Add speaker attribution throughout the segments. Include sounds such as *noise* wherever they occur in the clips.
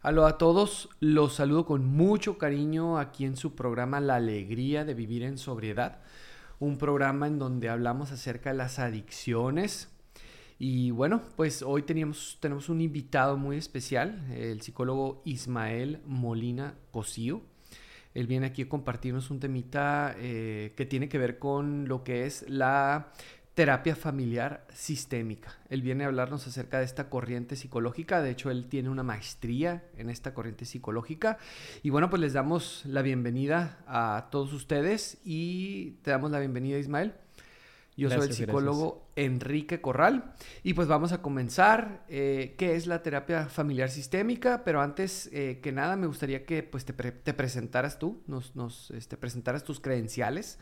Speaker 1: Aló a todos, los saludo con mucho cariño aquí en su programa La Alegría de Vivir en Sobriedad, un programa en donde hablamos acerca de las adicciones. Y bueno, pues hoy tenemos, tenemos un invitado muy especial, el psicólogo Ismael Molina Cosío. Él viene aquí a compartirnos un temita eh, que tiene que ver con lo que es la terapia familiar sistémica. Él viene a hablarnos acerca de esta corriente psicológica. De hecho, él tiene una maestría en esta corriente psicológica. Y bueno, pues les damos la bienvenida a todos ustedes y te damos la bienvenida, Ismael. Yo soy el psicólogo Enrique Corral y pues vamos a comenzar. Eh, ¿Qué es la terapia familiar sistémica? Pero antes eh, que nada me gustaría que pues te, presentaras tú, nos, nos este, presentaras tus credenciales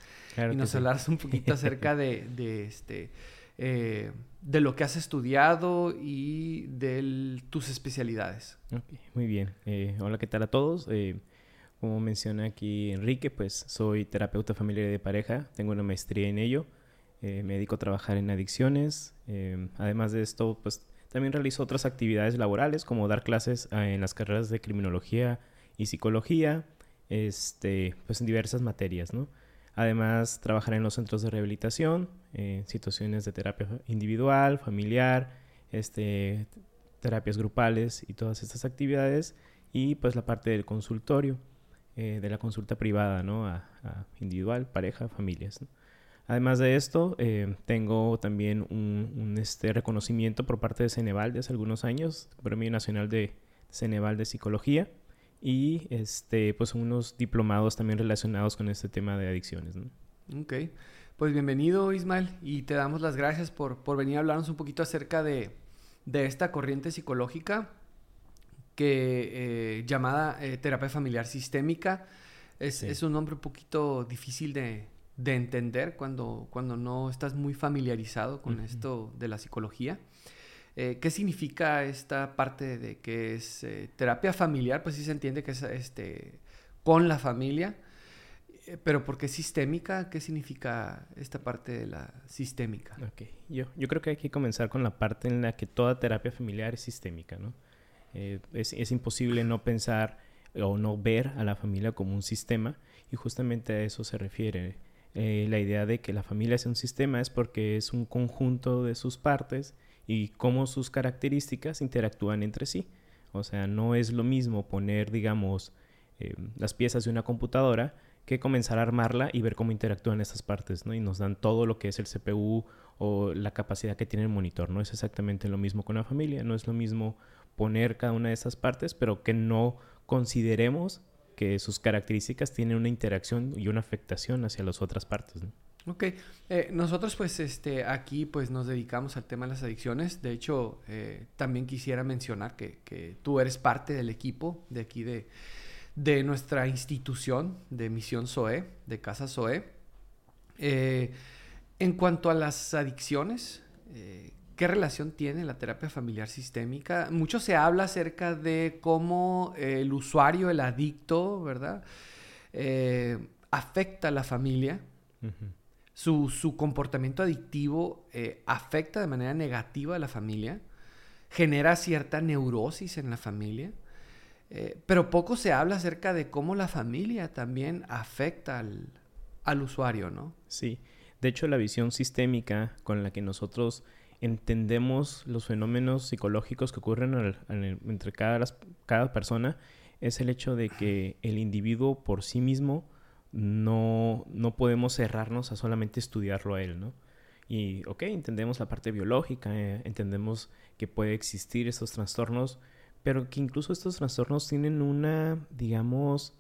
Speaker 1: y nos hablaras un poquito acerca de, de este, eh, de lo que has estudiado y de tus especialidades.
Speaker 2: muy bien. hola, ¿qué tal a todos? como menciona aquí Enrique, pues soy terapeuta familiar de pareja, tengo una maestría en ello. Eh, trabajar en adicciones. Em, además de esto, pues también realizo otras actividades laborales como dar clases ah, en las carreras de criminología y psicología, este, pues en diversas materias, ¿no? Además, trabajar en los centros de rehabilitación, en situaciones de terapia individual, familiar, este, terapias grupales y todas estas actividades. Y pues la parte del consultorio, eh, de la consulta privada, ¿no? A, individual, pareja, familias. Además de esto, eh, tengo también un, este reconocimiento por parte de Ceneval de hace algunos años, Premio Nacional de Ceneval de Psicología, y este, pues unos diplomados también relacionados con este tema de adicciones.
Speaker 1: Ok, pues bienvenido Ismael y te damos las gracias por, venir a hablarnos un poquito acerca de, esta corriente psicológica que eh, llamada eh, terapia familiar sistémica. es, un nombre un poquito difícil de, de entender cuando, cuando no estás muy familiarizado con esto de la psicología. Eh, ¿Qué significa esta parte de que es eh, terapia familiar? Pues sí se entiende que es este, con la familia, eh, pero ¿por qué sistémica? ¿Qué significa esta parte de la sistémica?
Speaker 2: Okay. Yo, yo creo que hay que comenzar con la parte en la que toda terapia familiar es sistémica, ¿no? es, es imposible no pensar o no ver a la familia como un sistema y justamente a eso se refiere eh, la idea de que la familia es un sistema es porque es un conjunto de sus partes y cómo sus características interactúan entre sí. O sea, no es lo mismo poner, digamos, eh, las piezas de una computadora que comenzar a armarla y ver cómo interactúan estas partes, ¿no? Y nos dan todo lo que es el CPU o la capacidad que tiene el monitor. No es exactamente lo mismo con la familia, no es lo mismo poner cada una de esas partes, pero que no consideremos que sus características tienen una interacción y una afectación hacia las otras partes.
Speaker 1: Ok, eh, nosotros pues este, aquí pues nos dedicamos al tema de las adicciones. De hecho, eh, también quisiera mencionar que, que, tú eres parte del equipo de aquí de, de nuestra institución de Misión SOE, de Casa SOE. Eh, en cuanto a las adicciones, ¿Qué relación tiene la terapia familiar sistémica? Mucho se habla acerca de cómo el usuario, el adicto, ¿verdad? Eh, afecta a la familia. su, comportamiento adictivo eh, afecta de manera negativa a la familia. Genera cierta neurosis en la familia. Eh, pero poco se habla acerca de cómo la familia también afecta al, al usuario, ¿no?
Speaker 2: Sí. De hecho, la visión sistémica con la que nosotros entendemos los fenómenos psicológicos que ocurren entre cada, cada persona es el hecho de que el individuo por sí mismo no, no podemos cerrarnos a solamente estudiarlo a él, ¿no? Y, ok, entendemos la parte biológica, eh, entendemos que puede existir estos trastornos, pero que incluso estos trastornos tienen una, digamos,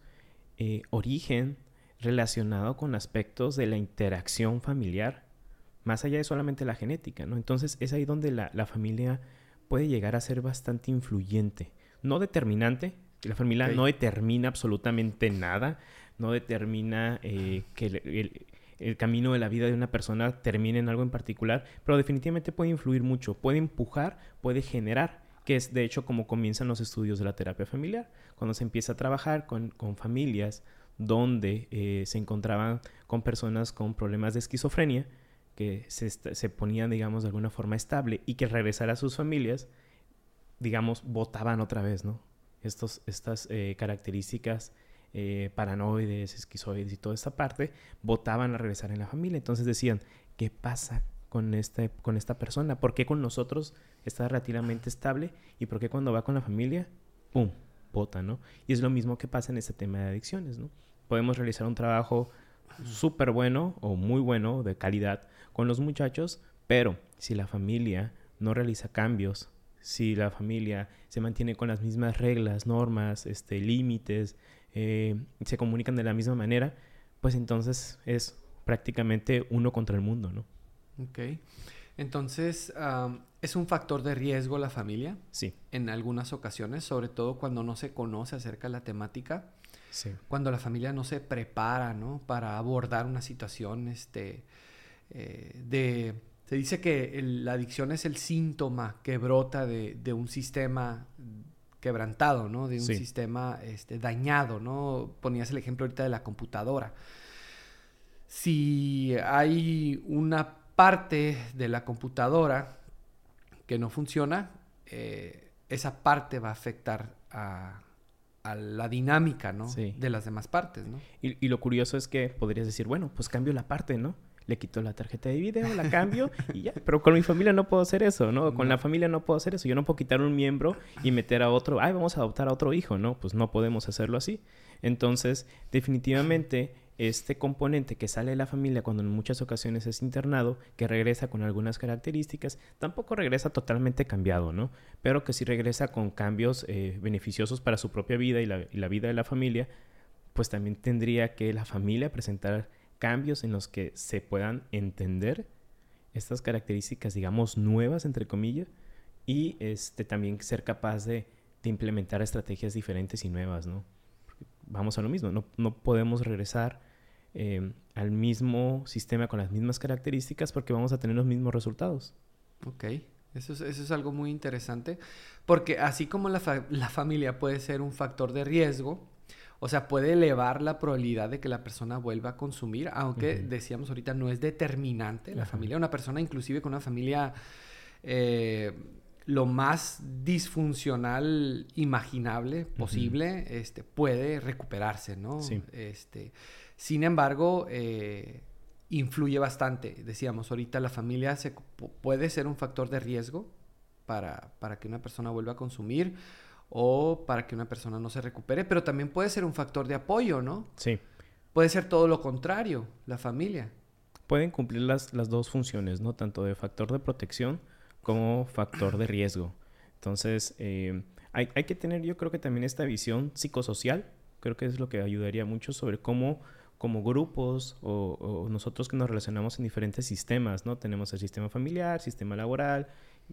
Speaker 2: eh, origen relacionado con aspectos de la interacción familiar más allá de solamente la genética, ¿no? Entonces es ahí donde la, familia puede llegar a ser bastante influyente, no determinante, la familia no determina absolutamente nada, no determina eh, que el, camino de la vida de una persona termine en algo en particular, pero definitivamente puede influir mucho, puede empujar, puede generar, que es de hecho como comienzan los estudios de la terapia familiar, cuando se empieza a trabajar con, familias donde eh, se encontraban con personas con problemas de esquizofrenia, que se, se ponían, digamos, de alguna forma estable y que regresar a sus familias, digamos, votaban otra vez, ¿no? estas eh, características eh, paranoides, esquizoides y toda esta parte, votaban a regresar en la familia. Entonces decían, ¿qué pasa con, este, con esta persona? ¿Por qué con nosotros está relativamente estable? ¿Y por qué cuando va con la familia, ¡pum!, vota, ¿no? Y es lo mismo que pasa en este tema de adicciones, ¿no? Podemos realizar un trabajo súper bueno o muy bueno, de calidad, con los muchachos, pero si la familia no realiza cambios, si la familia se mantiene con las mismas reglas, normas, este, límites, eh, se comunican de la misma manera, pues entonces es prácticamente uno contra el mundo, ¿no?
Speaker 1: Ok. Entonces, ¿es un factor de riesgo la familia?
Speaker 2: Sí.
Speaker 1: En algunas ocasiones, sobre todo cuando no se conoce acerca de la temática.
Speaker 2: Sí.
Speaker 1: Cuando la familia no se prepara, ¿no? Para abordar una situación, este, eh, de... Se dice que la adicción es el síntoma que brota de, de un sistema quebrantado, ¿no? De un sistema este, dañado, ¿no? Ponías el ejemplo ahorita de la computadora. Si hay una parte de la computadora que no funciona, eh, esa parte va a afectar a, la dinámica, ¿no? De las demás partes, ¿no?
Speaker 2: Y, y, lo curioso es que podrías decir, bueno, pues cambio la parte, ¿no? le quito la tarjeta de video, la cambio *laughs* y ya. Pero con mi familia no puedo hacer eso, ¿no? Con la familia no puedo hacer eso. Yo no puedo quitar un miembro y meter a otro, ay, vamos a adoptar a otro hijo, ¿no? Pues no podemos hacerlo así. Entonces, definitivamente, este componente que sale de la familia cuando en muchas ocasiones es internado, que regresa con algunas características, tampoco regresa totalmente cambiado, ¿no? Pero que sí regresa con cambios eh, beneficiosos para su propia vida y la, y la vida de la familia, pues también tendría que la familia presentar cambios en los que se puedan entender estas características, digamos, nuevas, entre comillas, y este, también ser capaz de, implementar estrategias diferentes y nuevas, ¿no? vamos a lo mismo, no, podemos regresar eh, al mismo sistema con las mismas características porque vamos a tener los mismos resultados.
Speaker 1: Ok, eso es, eso es algo muy interesante, porque así como la, la familia puede ser un factor de riesgo, o sea, puede elevar la probabilidad de que la persona vuelva a consumir, aunque decíamos ahorita no es determinante la familia. Una persona, inclusive con una familia eh, lo más disfuncional imaginable posible, este, puede recuperarse, ¿no?
Speaker 2: Sí.
Speaker 1: Este, sin embargo, eh, influye bastante. Decíamos, ahorita la familia se, puede ser un factor de riesgo para, para que una persona vuelva a consumir o para que una persona no se recupere, pero también puede ser un factor de apoyo, ¿no?
Speaker 2: Sí.
Speaker 1: Puede ser todo lo contrario, la familia.
Speaker 2: Pueden cumplir las, las dos funciones, ¿no? Tanto de factor de protección como factor de riesgo. Entonces, eh, hay, hay, que tener yo creo que también esta visión psicosocial, creo que es lo que ayudaría mucho sobre cómo como grupos o, nosotros que nos relacionamos en diferentes sistemas, ¿no? Tenemos el sistema familiar, sistema laboral,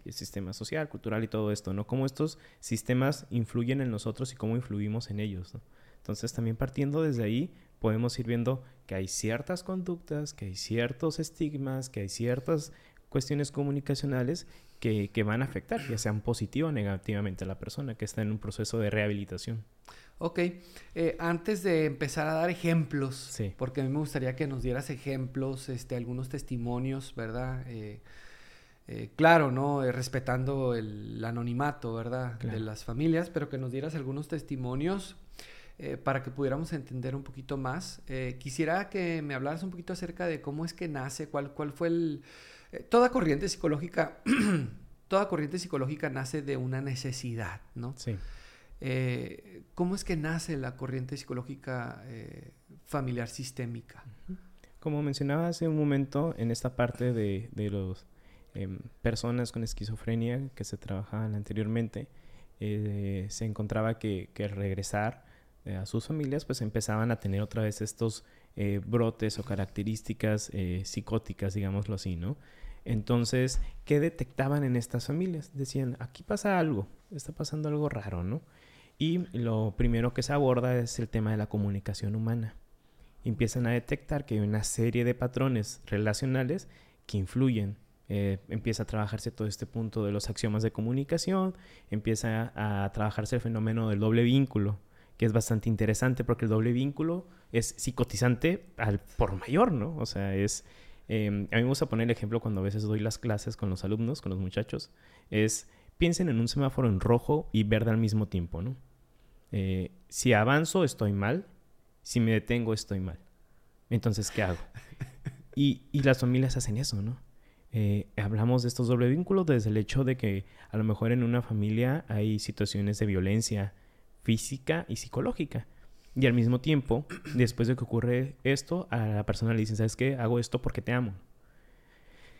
Speaker 2: el sistema social, cultural y todo esto, ¿no? Cómo estos sistemas influyen en nosotros y cómo influimos en ellos. Entonces también partiendo desde ahí podemos ir viendo que hay ciertas conductas, que hay ciertos estigmas, que hay ciertas cuestiones comunicacionales que, que van a afectar, ya sean positiva o negativamente a la persona que está en un proceso de rehabilitación.
Speaker 1: Ok, eh, antes de empezar a dar ejemplos,
Speaker 2: sí.
Speaker 1: porque a mí me gustaría que nos dieras ejemplos, este, algunos testimonios, ¿verdad? Eh, eh, claro, ¿no? Eh, respetando el anonimato, ¿verdad? De las familias, pero que nos dieras algunos testimonios para que pudiéramos entender un poquito más. quisiera que me hablaras un poquito acerca de cómo es que nace, cuál, cuál fue el... toda corriente psicológica, *clears throat* toda corriente psicológica nace de una necesidad, ¿no?
Speaker 2: Sí.
Speaker 1: ¿Cómo es que nace la corriente psicológica familiar sistémica?
Speaker 2: Como mencionaba hace un momento, en esta parte de, de los Em, personas con esquizofrenia que se trabajaban anteriormente, eh, se encontraba que, que al regresar eh, a sus familias, pues empezaban a tener otra vez estos eh, brotes o características psicóticas, digámoslo así, ¿no? Entonces, ¿qué detectaban en estas familias? Decían, aquí pasa algo, está pasando algo raro, ¿no? Y lo primero que se aborda es el tema de la comunicación humana. Empiezan a detectar que hay una serie de patrones relacionales que influyen eh, empieza a trabajarse todo este punto de los axiomas de comunicación, empieza a, trabajarse el fenómeno del doble vínculo, que es bastante interesante porque el doble vínculo es psicotizante al por mayor, ¿no? O sea, es... Em, a mí me gusta poner el ejemplo cuando a veces doy las clases con los alumnos, con los muchachos, es piensen en un semáforo en rojo y verde al mismo tiempo, ¿no? Eh, si avanzo, estoy mal. Si me detengo, estoy mal. Entonces, ¿qué hago? *laughs* Y, y las familias hacen eso, ¿no? Eh, hablamos de estos doble vínculos desde el hecho de que a lo mejor en una familia hay situaciones de violencia física y psicológica. Y al mismo tiempo, después de que ocurre esto, a la persona le dicen, ¿sabes qué? Hago esto porque te amo.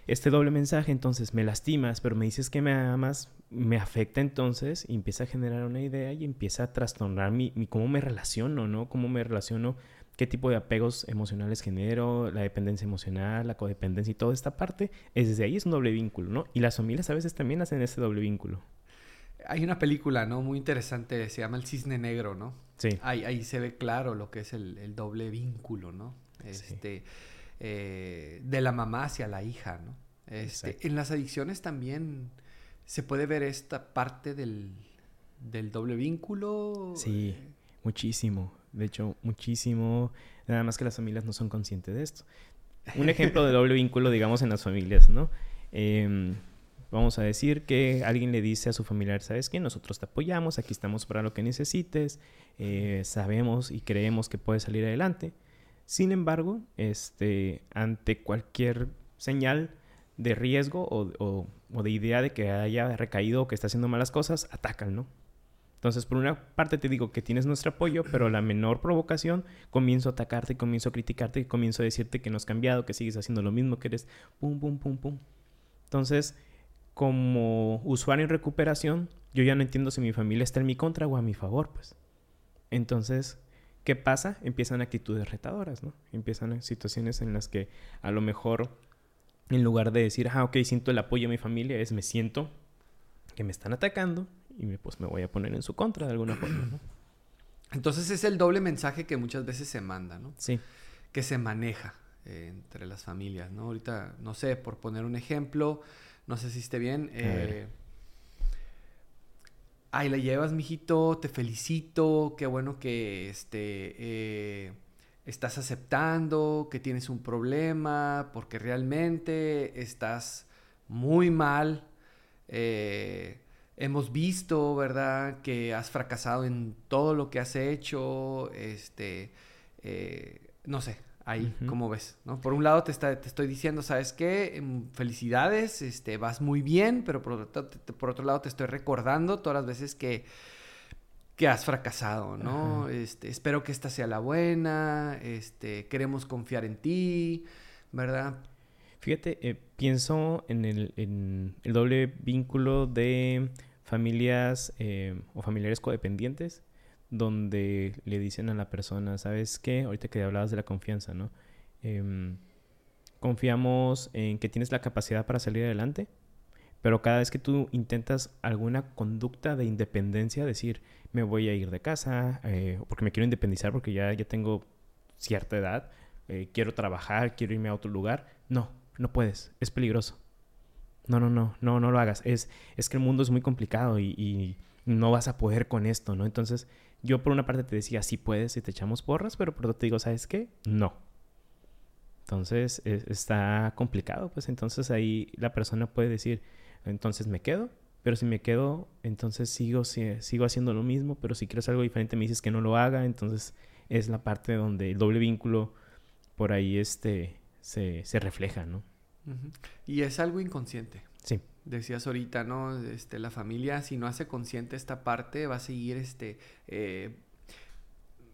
Speaker 2: Este doble mensaje, entonces, me lastimas, pero me dices que me amas, me afecta entonces y empieza a generar una idea y empieza a trastornar mi, cómo me relaciono, ¿no? Cómo me relaciono, qué tipo de apegos emocionales genero, la dependencia emocional, la codependencia y toda esta parte. Es desde ahí es un doble vínculo, ¿no? Y las familias a veces también hacen ese doble vínculo.
Speaker 1: Hay una película, ¿no? Muy interesante, se llama El Cisne Negro, ¿no?
Speaker 2: Sí.
Speaker 1: Ahí, ahí se ve claro lo que es el, doble vínculo, ¿no? Este, eh, de la mamá hacia la hija, ¿no? Este, en las adicciones también se puede ver esta parte del, del doble vínculo.
Speaker 2: Sí, muchísimo. De hecho, muchísimo. Nada más que las familias no son conscientes de esto. Un ejemplo de doble vínculo, digamos, en las familias, ¿no? Eh, Vamos a decir que alguien le dice a su familiar, ¿sabes qué? Nosotros te apoyamos, aquí estamos para lo que necesites, eh, sabemos y creemos que puedes salir adelante. Sin embargo, este, ante cualquier señal de riesgo o, de idea de que haya recaído o que está haciendo malas cosas, atacan, ¿no? Entonces, por una parte te digo que tienes nuestro apoyo, pero la menor provocación, comienzo a atacarte, comienzo a criticarte, comienzo a decirte que no has cambiado, que sigues haciendo lo mismo, que eres pum, pum, pum, pum. Entonces, como usuario en recuperación, yo ya no entiendo si mi familia está en mi contra o a mi favor, pues. Entonces, ¿qué pasa? Empiezan actitudes retadoras, ¿no? Empiezan situaciones en las que a lo mejor, en lugar de decir, ah, ok, siento el apoyo de mi familia, es me siento que me están atacando y me, pues me voy a poner en su contra de alguna forma, ¿no? *clears throat*
Speaker 1: Entonces es el doble mensaje que muchas veces se manda, ¿no?
Speaker 2: Sí.
Speaker 1: Que se maneja eh, entre las familias, ¿no? Ahorita, no sé, por poner un ejemplo, no sé si esté bien. Eh, Ay, la llevas, mijito, te felicito, qué bueno que este, eh, estás aceptando, que tienes un problema, porque realmente estás muy mal. Eh, hemos visto, ¿verdad?, que has fracasado en todo lo que has hecho, este, no sé, ahí, como ves, ¿no? Por un lado te, está, te estoy diciendo, ¿sabes qué? Em, felicidades, este, vas muy bien, pero por otro, por otro lado te estoy recordando todas las veces que, que has fracasado, ¿no? Este, espero que esta sea la buena, este, queremos confiar en ti, ¿verdad?
Speaker 2: Fíjate, eh, pienso en el, en el, doble vínculo de familias eh, o familiares codependientes donde le dicen a la persona, ¿sabes qué? Ahorita que hablabas de la confianza, ¿no? Em, confiamos en que tienes la capacidad para salir adelante, pero cada vez que tú intentas alguna conducta de independencia, decir, me voy a ir de casa, eh, porque me quiero independizar porque ya, ya tengo cierta edad, eh, quiero trabajar, quiero irme a otro lugar, no, no puedes, es peligroso. No, no, no, no, no lo hagas. Es, es que el mundo es muy complicado y, y no vas a poder con esto, ¿no? Entonces, yo por una parte te decía, sí puedes y te echamos porras, pero por otro te digo, ¿sabes qué? No. Entonces e, está complicado, pues entonces ahí la persona puede decir, entonces me quedo, pero si me quedo, entonces sigo, sigo haciendo lo mismo, pero si quieres algo diferente me dices que no lo haga, entonces es la parte donde el doble vínculo por ahí este, se, se refleja, ¿no?
Speaker 1: Y es algo inconsciente.
Speaker 2: Sí
Speaker 1: decías ahorita, ¿no? Este, la familia, si no hace consciente esta parte, va a seguir este, eh,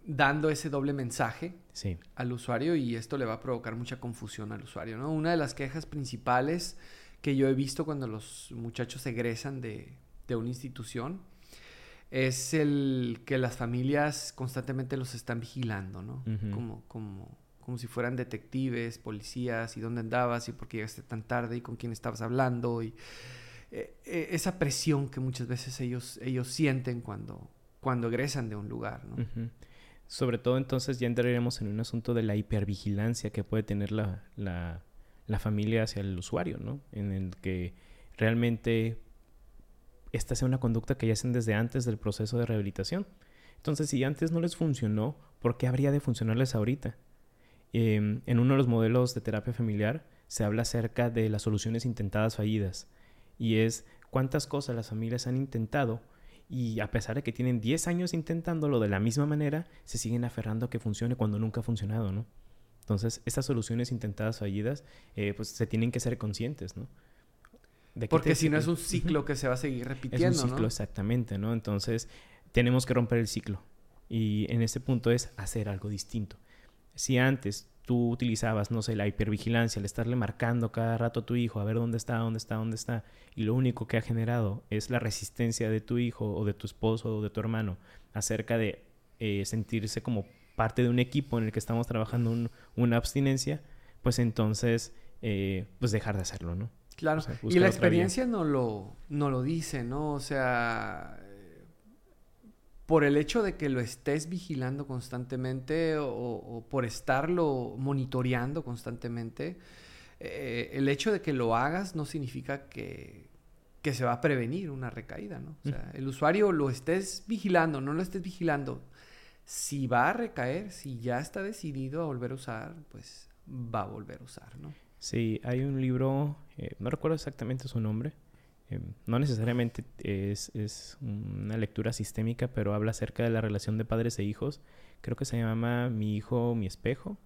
Speaker 1: dando ese doble mensaje al usuario y esto le va a provocar mucha confusión al usuario, ¿no? Una de las quejas principales que yo he visto cuando los muchachos egresan de, de una institución es el que las familias constantemente los están vigilando, ¿no? Como, como como si fueran detectives, policías, y dónde andabas, y por qué llegaste tan tarde, y con quién estabas hablando, y eh, eh, esa presión que muchas veces ellos, ellos sienten cuando, cuando egresan de un lugar.
Speaker 2: Sobre todo entonces ya entraremos en un asunto de la hipervigilancia que puede tener la, la, la familia hacia el usuario, ¿no? En el que realmente esta sea una conducta que ya hacen desde antes del proceso de rehabilitación. Entonces, si antes no les funcionó, ¿por qué habría de funcionarles ahorita? Em, en uno de los modelos de terapia familiar se habla acerca de las soluciones intentadas fallidas y es cuántas cosas las familias han intentado Y a pesar de que tienen 10 años intentándolo de la misma manera, se siguen aferrando a que funcione cuando nunca ha funcionado, ¿no? Entonces, estas soluciones intentadas fallidas, eh, pues se tienen que ser conscientes, ¿no?
Speaker 1: Porque si no es un ciclo que se va a seguir repitiendo,
Speaker 2: Es un ciclo, exactamente, ¿no? Entonces, tenemos que romper el ciclo. Y en este punto es hacer algo distinto. Si antes tú utilizabas, no sé, la hipervigilancia, el estarle marcando cada rato a tu hijo, a ver dónde está, dónde está, dónde está, y lo único que ha generado es la resistencia de tu hijo o de tu esposo o de tu hermano acerca de eh, sentirse como parte de un equipo en el que estamos trabajando una abstinencia, pues entonces, eh, pues dejar de hacerlo, ¿no?
Speaker 1: Claro, y la experiencia no lo, no lo dice, ¿no? O sea, por el hecho de que lo estés vigilando constantemente o, por estarlo monitoreando constantemente, eh, el hecho de que lo hagas no significa que, que, se va a prevenir una recaída, ¿no? O sea, el usuario lo estés vigilando, no lo estés vigilando. Si va a recaer, si ya está decidido a volver a usar, pues va a volver a usar, ¿no?
Speaker 2: Sí, hay un libro, eh, no recuerdo exactamente su nombre, eh, no necesariamente es, es, una lectura sistémica, pero habla acerca de la relación de padres e hijos. Creo que se llama Mi hijo, mi espejo.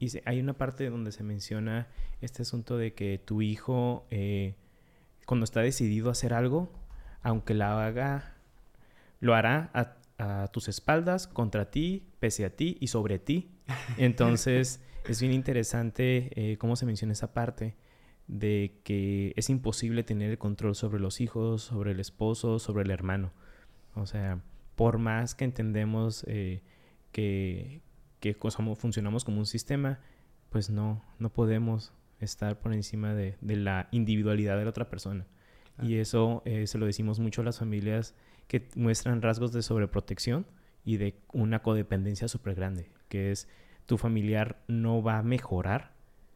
Speaker 2: Y hay una parte donde se menciona este asunto de que tu hijo, eh, cuando está decidido a hacer algo, aunque la haga, lo hará a, a tus espaldas, contra ti, pese a ti y sobre ti. *laughs* Entonces es bien interesante eh, cómo se menciona esa parte de que es imposible tener el control sobre los hijos, sobre el esposo, sobre el hermano. O sea, por más que entendemos eh, que, que funcionamos como un sistema, pues no, no podemos estar por encima de, la individualidad de la otra persona. Y eso eh, se lo decimos mucho a las familias que muestran rasgos de sobreprotección y de una codependencia súper grande, que es tu familiar no va a mejorar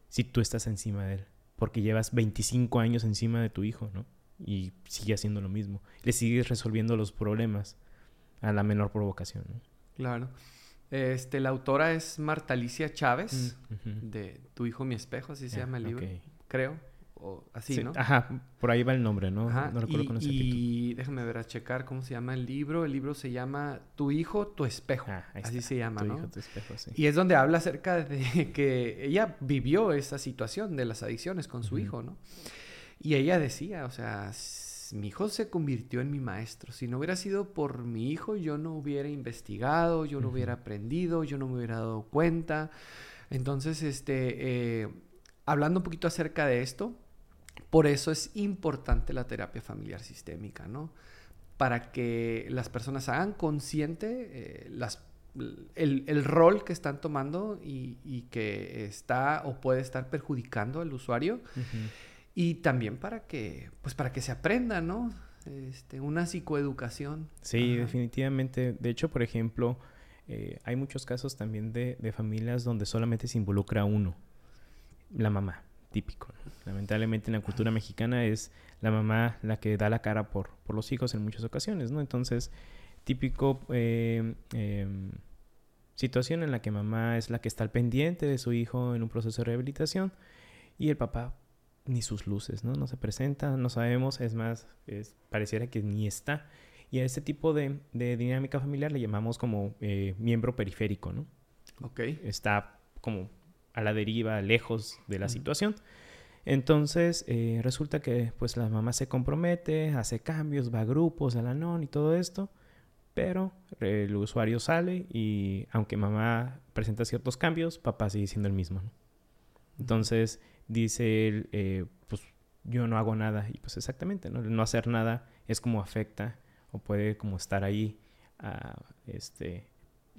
Speaker 2: si tú estás encima de él, porque llevas 25 años encima de tu hijo, ¿no? Y sigue haciendo lo mismo. Le sigues resolviendo los problemas a la menor provocación, ¿no?
Speaker 1: Claro. Este, la autora es Marta Alicia Chávez, mm, de Tu hijo, mi espejo, así se llama el libro, creo o así, ¿no?
Speaker 2: Ajá, por ahí va el nombre, ¿no? No recuerdo
Speaker 1: y, con ese Y déjame ver a checar cómo se llama el libro. El libro se llama Tu hijo, tu espejo. Ah, así se llama, tu Hijo, tu espejo, sí. Y es donde habla acerca de *laughs* que ella vivió esa situación de las adicciones con su hijo, ¿no? Y ella decía, o sea, mi hijo se convirtió en mi maestro. Si no hubiera sido por mi hijo, yo no hubiera investigado, yo no hubiera aprendido, yo no me hubiera dado cuenta. Entonces, este, eh, hablando un poquito acerca de esto, por eso es importante la terapia familiar sistémica, ¿no? Para que las personas hagan consciente eh, las, el, rol que están tomando y, que está o puede estar perjudicando al usuario. Y también para que, pues para que se aprenda, ¿no? Este, una psicoeducación.
Speaker 2: Sí, definitivamente. De hecho, por ejemplo, eh, hay muchos casos también de, de familias donde solamente se involucra uno, la mamá típico. Lamentablemente en la cultura mexicana es la mamá la que da la cara por, por los hijos en muchas ocasiones, ¿no? Entonces, típico eh, em, situación en la que mamá es la que está al pendiente de su hijo en un proceso de rehabilitación y el papá ni sus luces, ¿no? No se presenta, no sabemos, es más, es, pareciera que ni está. Y a este tipo de, de dinámica familiar le llamamos como eh, miembro periférico, ¿no?
Speaker 1: Ok.
Speaker 2: Está como a la deriva, lejos de la situación. Entonces, eh, resulta que pues la mamá se compromete, hace cambios, va a grupos, a la non y todo esto, pero el usuario sale y aunque mamá presenta ciertos cambios, papá sigue siendo el mismo. Entonces, dice él, eh, pues yo no hago nada y pues exactamente, ¿no? no hacer nada es como afecta o puede como estar ahí a, este,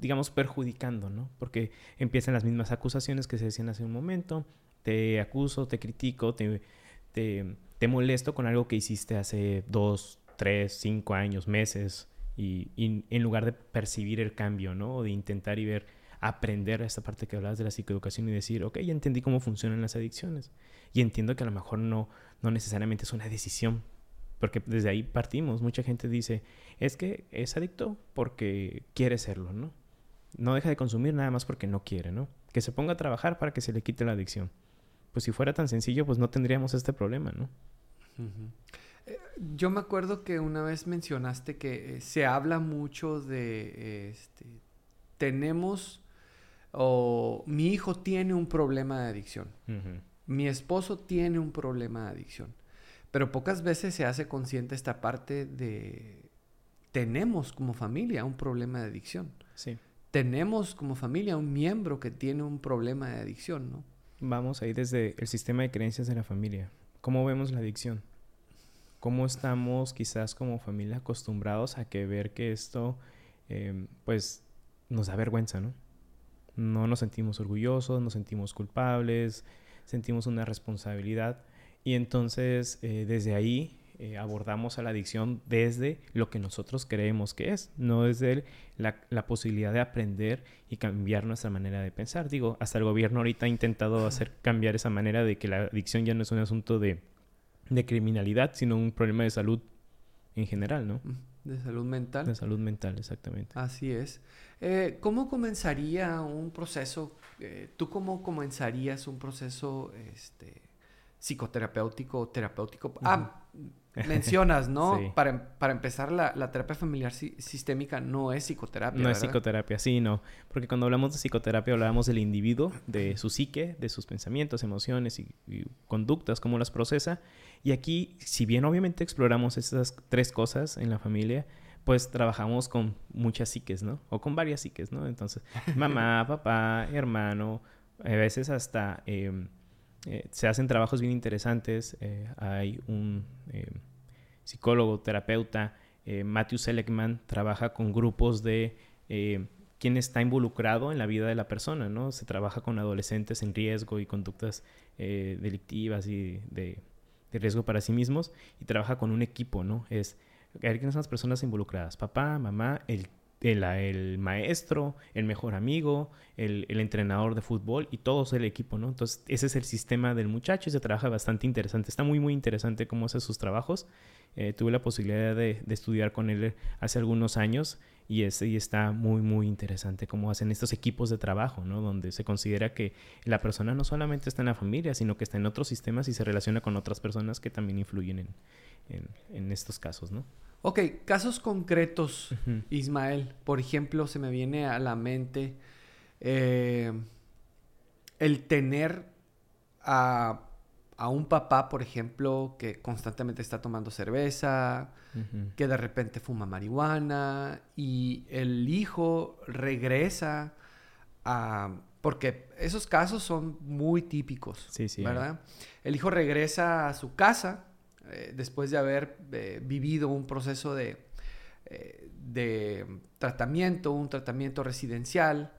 Speaker 2: digamos, perjudicando, ¿no? Porque empiezan las mismas acusaciones que se decían hace un momento, te acuso, te critico, te, te, molesto con algo que hiciste hace dos, tres, cinco años, meses, y, en lugar de percibir el cambio, ¿no? O de intentar y ver, aprender esta parte que hablabas de la psicoeducación y decir, ok, ya entendí cómo funcionan las adicciones. Y entiendo que a lo mejor no, no necesariamente es una decisión, porque desde ahí partimos. Mucha gente dice, es que es adicto porque quiere serlo, ¿no? No deja de consumir nada más porque no quiere, ¿no? Que se ponga a trabajar para que se le quite la adicción. Pues si fuera tan sencillo, pues no tendríamos este problema, ¿no?
Speaker 1: yo me acuerdo que una vez mencionaste que eh, se habla mucho de, este, tenemos, o mi hijo tiene un problema de adicción, mi esposo tiene un problema de adicción, pero pocas veces se hace consciente esta parte de, tenemos como familia un problema de adicción.
Speaker 2: Sí.
Speaker 1: Tenemos como familia un miembro que tiene un problema de adicción, ¿no?
Speaker 2: Vamos ahí desde el sistema de creencias de la familia. ¿Cómo vemos la adicción? ¿Cómo estamos quizás como familia acostumbrados a que ver que esto, em, pues, nos da vergüenza, ¿no? No nos sentimos orgullosos, nos sentimos culpables, sentimos una responsabilidad. Y entonces, eh, desde ahí, eh, abordamos a la adicción desde lo que nosotros creemos que es, no desde la, la, posibilidad de aprender y cambiar nuestra manera de pensar. Digo, hasta el gobierno ahorita ha intentado hacer cambiar esa manera de que la adicción ya no es un asunto de, de criminalidad, sino un problema de salud en general, ¿no?
Speaker 1: De salud mental.
Speaker 2: De salud mental, exactamente.
Speaker 1: Así es. Eh, ¿Cómo comenzaría un proceso? Eh, ¿Tú cómo comenzarías un proceso este, psicoterapéutico o terapéutico? Ah, *laughs* mencionas, ¿no? Para, em, para, empezar, la, la terapia familiar sistémica no es psicoterapia.
Speaker 2: No es psicoterapia, sí, no. Porque cuando hablamos de psicoterapia hablamos del individuo, de su psique, de sus pensamientos, emociones y, conductas, cómo las procesa. Y aquí, si bien obviamente exploramos esas tres cosas en la familia, pues trabajamos con muchas psiques, ¿no? O con varias psiques, ¿no? Entonces, mamá, *laughs* papá, hermano, a veces hasta... Em, eh, se hacen trabajos bien interesantes. Eh, hay un eh, psicólogo, terapeuta, Matthew Seligman, trabaja con grupos de quién está involucrado en la vida de la persona, ¿no? Se trabaja con adolescentes en riesgo y conductas delictivas y de, riesgo para sí mismos y trabaja con un equipo, ¿no? Es, quiénes son las personas involucradas, papá, mamá, el el, maestro, el mejor amigo, el, entrenador de fútbol y todos el equipo, ¿no? Entonces, ese es el sistema del muchacho y se trabaja bastante interesante. Está muy, muy interesante cómo hace sus trabajos. Eh, tuve la posibilidad de, estudiar con él hace algunos años y, está muy, muy interesante cómo hacen estos equipos de trabajo, ¿no? Donde se considera que la persona no solamente está en la familia, sino que está en otros sistemas y se relaciona con otras personas que también influyen en, en estos casos, ¿no?
Speaker 1: Ok, casos concretos, Ismael. Por ejemplo, se me viene a la mente eh, el tener a, un papá, por ejemplo, que constantemente está tomando cerveza, que de repente fuma marihuana y el hijo regresa a... Porque esos casos son muy típicos,
Speaker 2: sí, sí,
Speaker 1: ¿verdad? El hijo regresa a su casa eh, después de haber eh, vivido un proceso de, eh, de, tratamiento, un tratamiento residencial,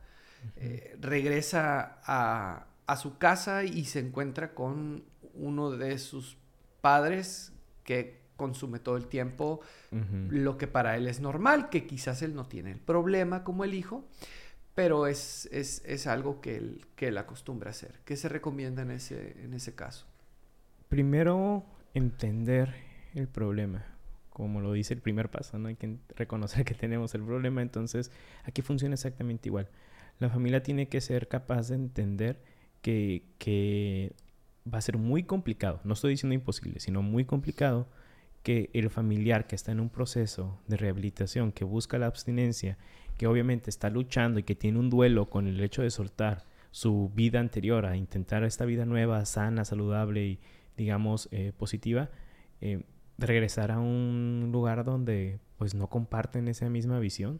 Speaker 1: regresa a, a, su casa y se encuentra con uno de sus padres que consume todo el tiempo lo que para él es normal, que quizás él no tiene el problema como el hijo, pero es, es, es algo que él, que él acostumbra a hacer. ¿Qué se recomienda en ese, en ese caso?
Speaker 2: Primero, entender el problema. Como lo dice el primer paso, ¿no? Hay que reconocer que tenemos el problema. Entonces, aquí funciona exactamente igual. La familia tiene que ser capaz de entender que, que va a ser muy complicado, no estoy diciendo imposible, sino muy complicado que el familiar que está en un proceso de rehabilitación, que busca la abstinencia, que obviamente está luchando y que tiene un duelo con el hecho de soltar su vida anterior a intentar esta vida nueva, sana, saludable y, digamos, eh, positiva, eh, regresar a un lugar donde pues no comparten esa misma visión.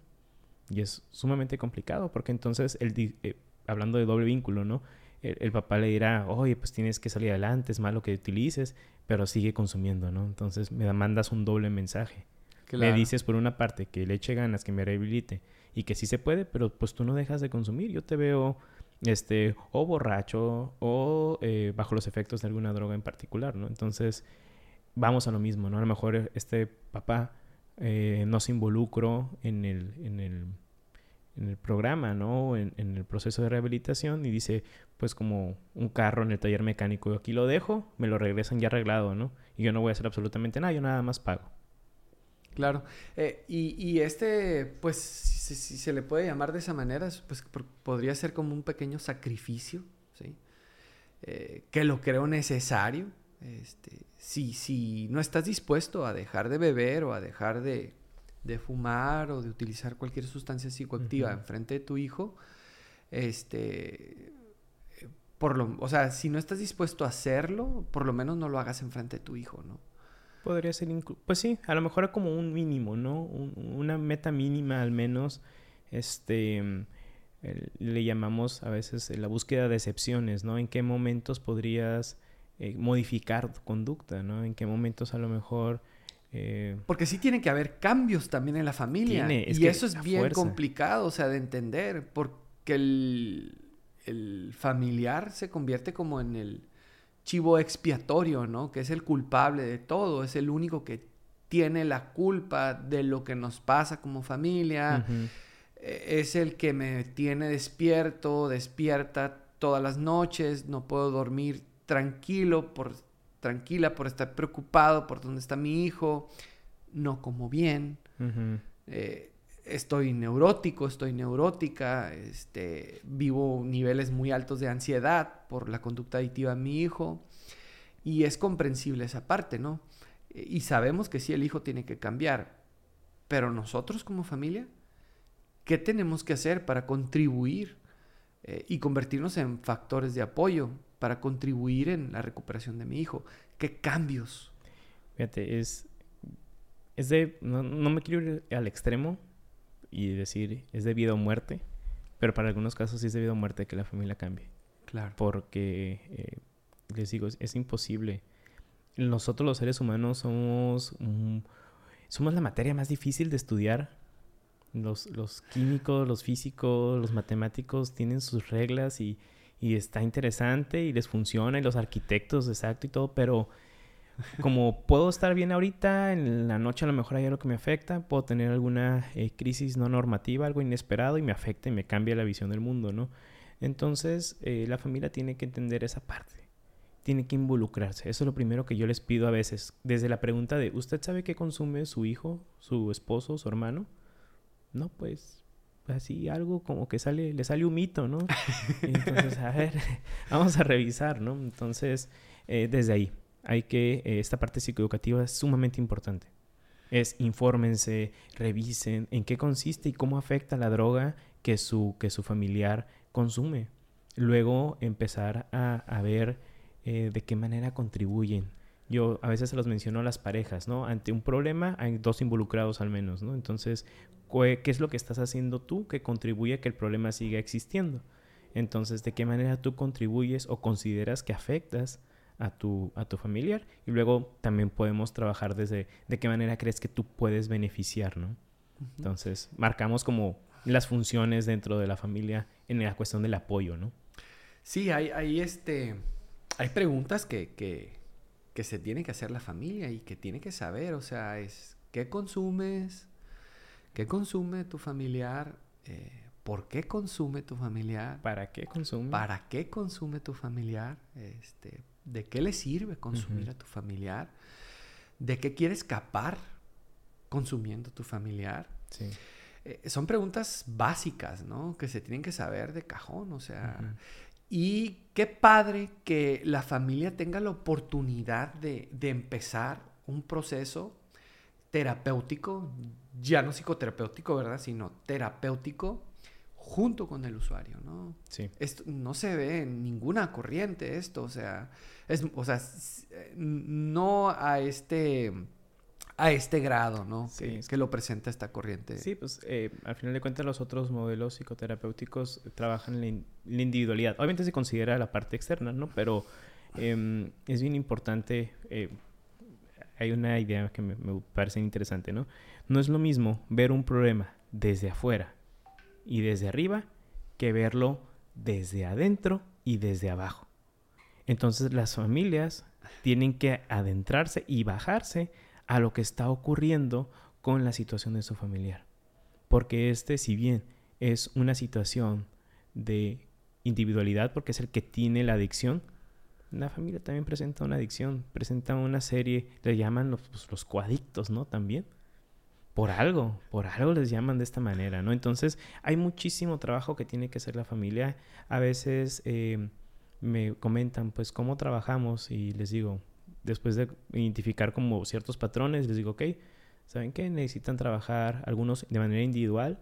Speaker 2: Y es sumamente complicado porque entonces, el, eh, hablando de doble vínculo, ¿no? El, papá le dirá, oye, pues tienes que salir adelante, es malo que utilices, pero sigue consumiendo, ¿no? Entonces me mandas un doble mensaje. Le dices por una parte que le eche ganas, que me rehabilite y que sí se puede, pero pues tú no dejas de consumir. Yo te veo este, o borracho, o eh, bajo los efectos de alguna droga en particular, ¿no? Entonces, vamos a lo mismo, ¿no? A lo mejor este papá eh, no se involucró en el, en el, en el programa, ¿no? En, en, el proceso de rehabilitación y dice, pues como un carro en el taller mecánico, aquí lo dejo, me lo regresan ya arreglado, ¿no? Y yo no voy a hacer absolutamente nada, yo nada más pago.
Speaker 1: Claro. Eh, y, este, pues, si, se le puede llamar de esa manera, pues podría ser como un pequeño sacrificio, ¿sí? Eh, que lo creo necesario Este, si, si no estás dispuesto a dejar de beber o a dejar de, de fumar o de utilizar cualquier sustancia psicoactiva en frente de tu hijo, este, por lo, o sea, si no estás dispuesto a hacerlo, por lo menos no lo hagas en frente de tu hijo, ¿no?
Speaker 2: Podría ser, pues sí, a lo mejor como un mínimo, ¿no? una meta mínima al menos, este, le llamamos a veces la búsqueda de excepciones, ¿no? En qué momentos podrías eh, modificar tu conducta, ¿no? En qué momentos a lo mejor...
Speaker 1: Eh, Porque sí tiene que haber cambios también en la familia. y eso es bien complicado, o sea, de entender, porque el, el familiar se convierte como en el chivo expiatorio, ¿no? Que es el culpable de todo, es el único que tiene la culpa de lo que nos pasa como familia. Es el que me tiene despierto, despierta todas las noches, no puedo dormir tranquilo, por, tranquila por estar preocupado por dónde está mi hijo, no como bien, eh, estoy neurótico, estoy neurótica, este, vivo niveles muy altos de ansiedad por la conducta adictiva de mi hijo y es comprensible esa parte, ¿no? Y sabemos que sí, el hijo tiene que cambiar, pero nosotros como familia, ¿Qué tenemos que hacer para contribuir eh, y convertirnos en factores de apoyo para contribuir en la recuperación de mi hijo? ¿Qué cambios?
Speaker 2: Fíjate, es, es de, no, me quiero ir al extremo y decir es debido a muerte, pero para algunos casos sí es debido a muerte que la familia cambie. Claro. Porque, eh, les digo, es, imposible. Nosotros los seres humanos somos, somos la materia más difícil de estudiar los, los químicos, los físicos, los matemáticos tienen sus reglas y, y está interesante y les funciona y los arquitectos, exacto y todo, pero *laughs* como puedo estar bien ahorita, en la noche a lo mejor hay algo que me afecta, puedo tener alguna eh, crisis no normativa, algo inesperado y me afecta y me cambia la visión del mundo, ¿no? Entonces, eh, la familia tiene que entender esa parte, tiene que involucrarse. Eso es lo primero que yo les pido a veces, desde la pregunta de, ¿usted sabe qué consume su hijo, su esposo, su hermano? No, pues así algo como que sale, le sale un mito, ¿no? Entonces, a ver, *laughs* vamos a revisar, ¿no? Entonces, eh, desde ahí, hay que, eh, esta parte psicoeducativa es sumamente importante. Es infórmense, revisen en qué consiste y cómo afecta la droga que su, que su familiar consume. Luego empezar a, ver eh, de qué manera contribuyen. Yo a veces se los menciono a las parejas, ¿no? Ante un problema hay dos involucrados al menos, ¿no? Entonces, qué es lo que estás haciendo tú que contribuye a que el problema siga existiendo. Entonces, ¿de qué manera tú contribuyes o consideras que afectas a tu, a tu familiar? Y luego también podemos trabajar desde de qué manera crees que tú puedes beneficiar, ¿no? Entonces, marcamos como las funciones dentro de la familia en la cuestión del apoyo, ¿no?
Speaker 1: Sí, hay, hay, este, hay preguntas que, que, que se tiene que hacer la familia y que tiene que saber, o sea, es, ¿qué consumes? ¿Qué consume tu familiar? Eh, ¿Por qué consume tu familiar?
Speaker 2: ¿Para qué consume?
Speaker 1: ¿Para qué consume tu familiar? Este, ¿De qué le sirve consumir a tu familiar? ¿De qué quiere escapar consumiendo tu familiar? Sí. Eh, son preguntas básicas, ¿no? Que se tienen que saber de cajón, o sea... Y qué padre que la familia tenga la oportunidad de, de empezar un proceso terapéutico, ya no psicoterapéutico, ¿verdad? Sino terapéutico junto con el usuario, ¿no? Sí. Esto, no se ve en ninguna corriente esto, o sea, es, o sea, no a este a este grado, ¿no? Sí, que, lo presenta esta corriente.
Speaker 2: Sí, pues eh, al final de cuentas los otros modelos psicoterapéuticos trabajan en la individualidad. Obviamente se considera la parte externa, ¿no? Pero em, es bien importante eh, hay una idea que me, parece interesante, ¿no? No es lo mismo ver un problema desde afuera y desde arriba que verlo desde adentro y desde abajo. Entonces las familias tienen que adentrarse y bajarse a lo que está ocurriendo con la situación de su familiar. Porque este, si bien es una situación de individualidad, porque es el que tiene la adicción, la familia también presenta una adicción, presenta una serie, le llaman los, pues, coadictos, ¿no? También. Por algo, por algo les llaman de esta manera, ¿no? Entonces, hay muchísimo trabajo que tiene que hacer la familia. A veces eh, me comentan, pues, cómo trabajamos y les digo, después de identificar como ciertos patrones, les digo, ok, ¿saben qué? Necesitan trabajar algunos de manera individual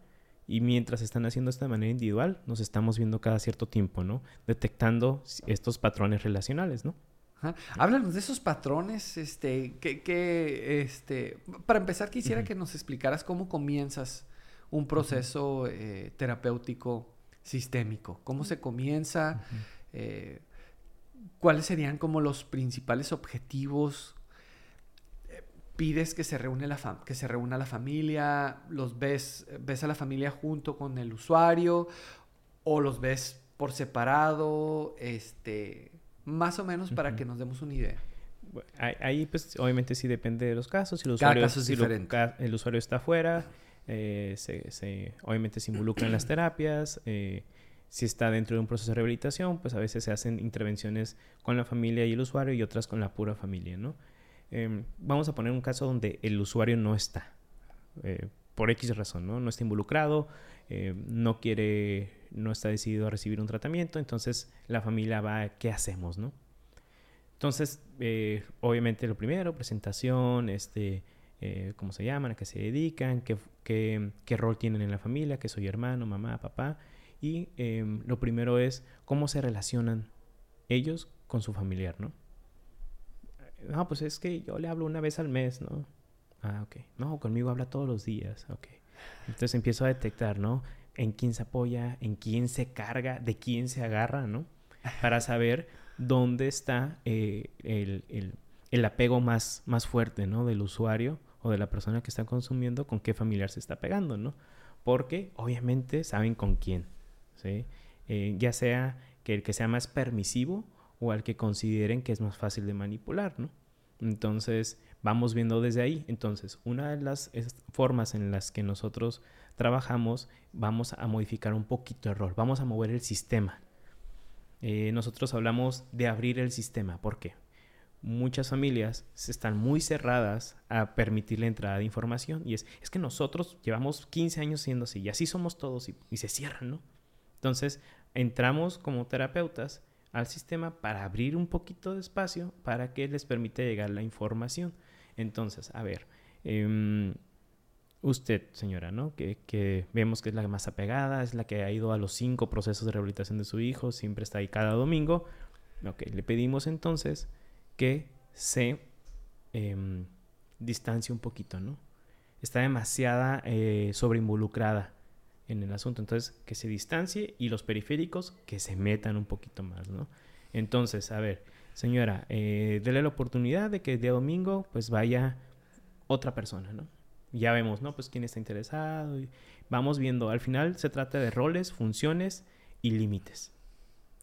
Speaker 2: y mientras están haciendo esto de manera individual, nos estamos viendo cada cierto tiempo, ¿no? Detectando estos patrones relacionales, ¿no?
Speaker 1: Háblanos de esos patrones, este, que, este, para empezar quisiera que nos explicaras cómo comienzas un proceso eh, terapéutico sistémico, cómo se comienza, eh, cuáles serían como los principales objetivos, eh, pides que se reúne la que se reúna la familia, los ves, ves a la familia junto con el usuario o los ves por separado, este, más o menos para que nos demos una idea.
Speaker 2: Ahí, pues, obviamente sí depende de los casos. Si el usuario,
Speaker 1: caso es diferente.
Speaker 2: el usuario está afuera, eh, se, obviamente se involucra en las terapias. Eh, si está dentro de un proceso de rehabilitación, pues a veces se hacen intervenciones con la familia y el usuario y otras con la pura familia, ¿no? Em, vamos a poner un caso donde el usuario no está, eh, por X razón, ¿no? No está involucrado, no quiere no está decidido a recibir un tratamiento, entonces la familia va, ¿qué hacemos, no? Entonces, eh, obviamente lo primero, presentación, este, eh, cómo se llaman, a qué se dedican, qué, qué, rol tienen en la familia, que soy hermano, mamá, papá. Y em, lo primero es cómo se relacionan ellos con su familiar, ¿no? No, pues es que yo le hablo una vez al mes, ¿no? Ah, ok. No, conmigo habla todos los días, ok. Entonces empiezo a detectar, ¿no? en quién se apoya, en quién se carga, de quién se agarra, ¿no? Para saber dónde está eh, el, apego más, más fuerte, ¿no? Del usuario o de la persona que está consumiendo, con qué familiar se está pegando, ¿no? Porque obviamente saben con quién, Eh, ya sea que el que sea más permisivo o al que consideren que es más fácil de manipular. Entonces, vamos viendo desde ahí. Entonces, una de las formas en las que nosotros trabajamos, vamos a modificar un poquito el rol, vamos a mover el sistema. Eh, nosotros hablamos de abrir el sistema, ¿por qué? Muchas familias están muy cerradas a permitir la entrada de información y es, es que nosotros llevamos 15 años siendo así y así somos todos y, y se cierran, ¿no? Entonces, entramos como terapeutas al sistema para abrir un poquito de espacio para que les permita llegar la información. Entonces, a ver, eh, usted, señora, ¿no? Que, vemos que es la más apegada, es la que ha ido a los cinco procesos de rehabilitación de su hijo, siempre está ahí cada domingo. Ok, le pedimos entonces que se eh, distancie un poquito, ¿no? Está demasiada eh, sobreinvolucrada en el asunto, entonces que se distancie y los periféricos que se metan un poquito más, ¿no? Entonces, a ver, señora, eh, dele la oportunidad de que el día domingo pues vaya otra persona, ¿no? ya vemos, ¿no? Pues quién está interesado. Y vamos viendo. Al final se trata de roles, funciones y límites,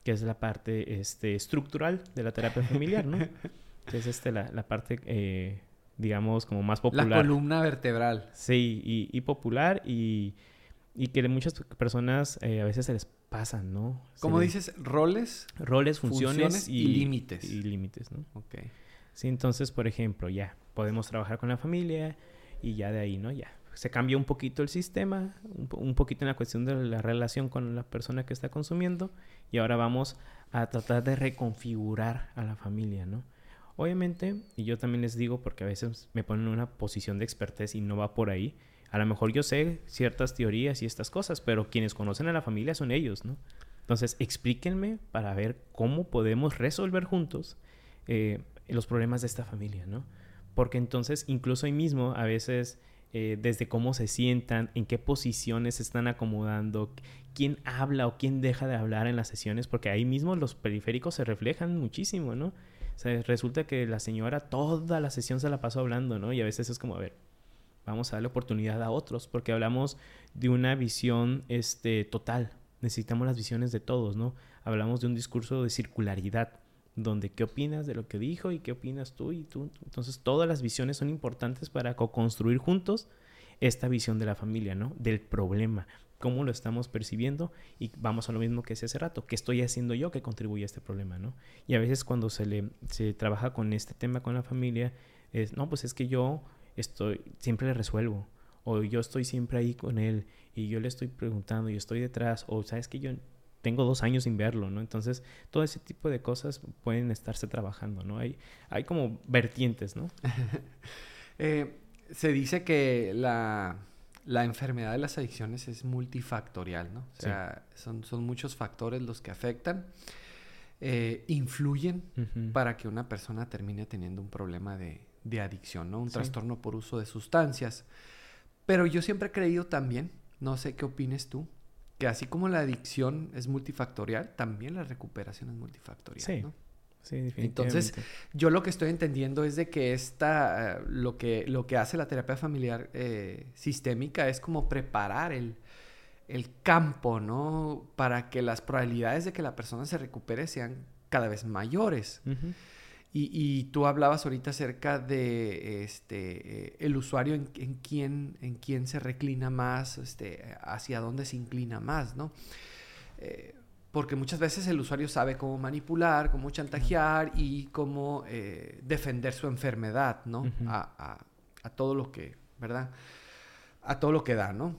Speaker 2: que es la parte este, estructural de la terapia familiar, ¿no? *laughs* que es este, la, la parte, eh, digamos, como más popular.
Speaker 1: La columna vertebral.
Speaker 2: Sí, y, popular y, y, que muchas personas eh, a veces se les pasan, ¿no?
Speaker 1: Como dices, roles.
Speaker 2: Roles, funciones,
Speaker 1: y, límites.
Speaker 2: Y límites, ¿no?
Speaker 1: Ok.
Speaker 2: Sí, entonces, por ejemplo, ya podemos trabajar con la familia, y ya de ahí, ¿no? Ya se cambia un poquito el sistema, un, poquito en la cuestión de la relación con la persona que está consumiendo y ahora vamos a tratar de reconfigurar a la familia, ¿no? Obviamente, y yo también les digo porque a veces me ponen en una posición de expertez y no va por ahí, a lo mejor yo sé ciertas teorías y estas cosas, pero quienes conocen a la familia son ellos, ¿no? Entonces, explíquenme para ver cómo podemos resolver juntos eh, los problemas de esta familia, ¿no? porque entonces incluso ahí mismo a veces eh, desde cómo se sientan, en qué posiciones se están acomodando, quién habla o quién deja de hablar en las sesiones, porque ahí mismo los periféricos se reflejan muchísimo, ¿no? O sea, resulta que la señora toda la sesión se la pasó hablando, ¿no? Y a veces es como, a ver, vamos a darle oportunidad a otros, porque hablamos de una visión este, total. Necesitamos las visiones de todos, ¿no? Hablamos de un discurso de circularidad donde qué opinas de lo que dijo y qué opinas tú y tú. Entonces todas las visiones son importantes para co-construir juntos esta visión de la familia, ¿no? Del problema, cómo lo estamos percibiendo y vamos a lo mismo que ese hace rato, qué estoy haciendo yo que contribuye a este problema, ¿no? Y a veces cuando se le se trabaja con este tema con la familia es, no, pues es que yo estoy siempre le resuelvo o yo estoy siempre ahí con él y yo le estoy preguntando y estoy detrás o sabes que yo tengo dos años sin verlo, ¿no? Entonces, todo ese tipo de cosas pueden estarse trabajando, ¿no? Hay, hay como vertientes, ¿no? *laughs*
Speaker 1: Eh, se dice que la, enfermedad de las adicciones es multifactorial, ¿no? O sea, son, son muchos factores los que afectan, eh, influyen para que una persona termine teniendo un problema de, adicción, ¿no? Un trastorno por uso de sustancias. Pero yo siempre he creído también, no sé qué opines tú, que así como la adicción es multifactorial, también la recuperación es multifactorial. Sí. ¿no? Sí, definitivamente. Entonces, yo lo que estoy entendiendo es de que esta, lo, que, lo que hace la terapia familiar eh, sistémica es como preparar el, campo, ¿no? Para que las probabilidades de que la persona se recupere sean cada vez mayores. Y, tú hablabas ahorita acerca de este eh, el usuario en, en, quién, en quién se reclina más, este, hacia dónde se inclina más, ¿no? Eh, porque muchas veces el usuario sabe cómo manipular, cómo chantajear y cómo eh, defender su enfermedad, ¿no? a, a, todo lo que, ¿verdad? A todo lo que da, ¿no?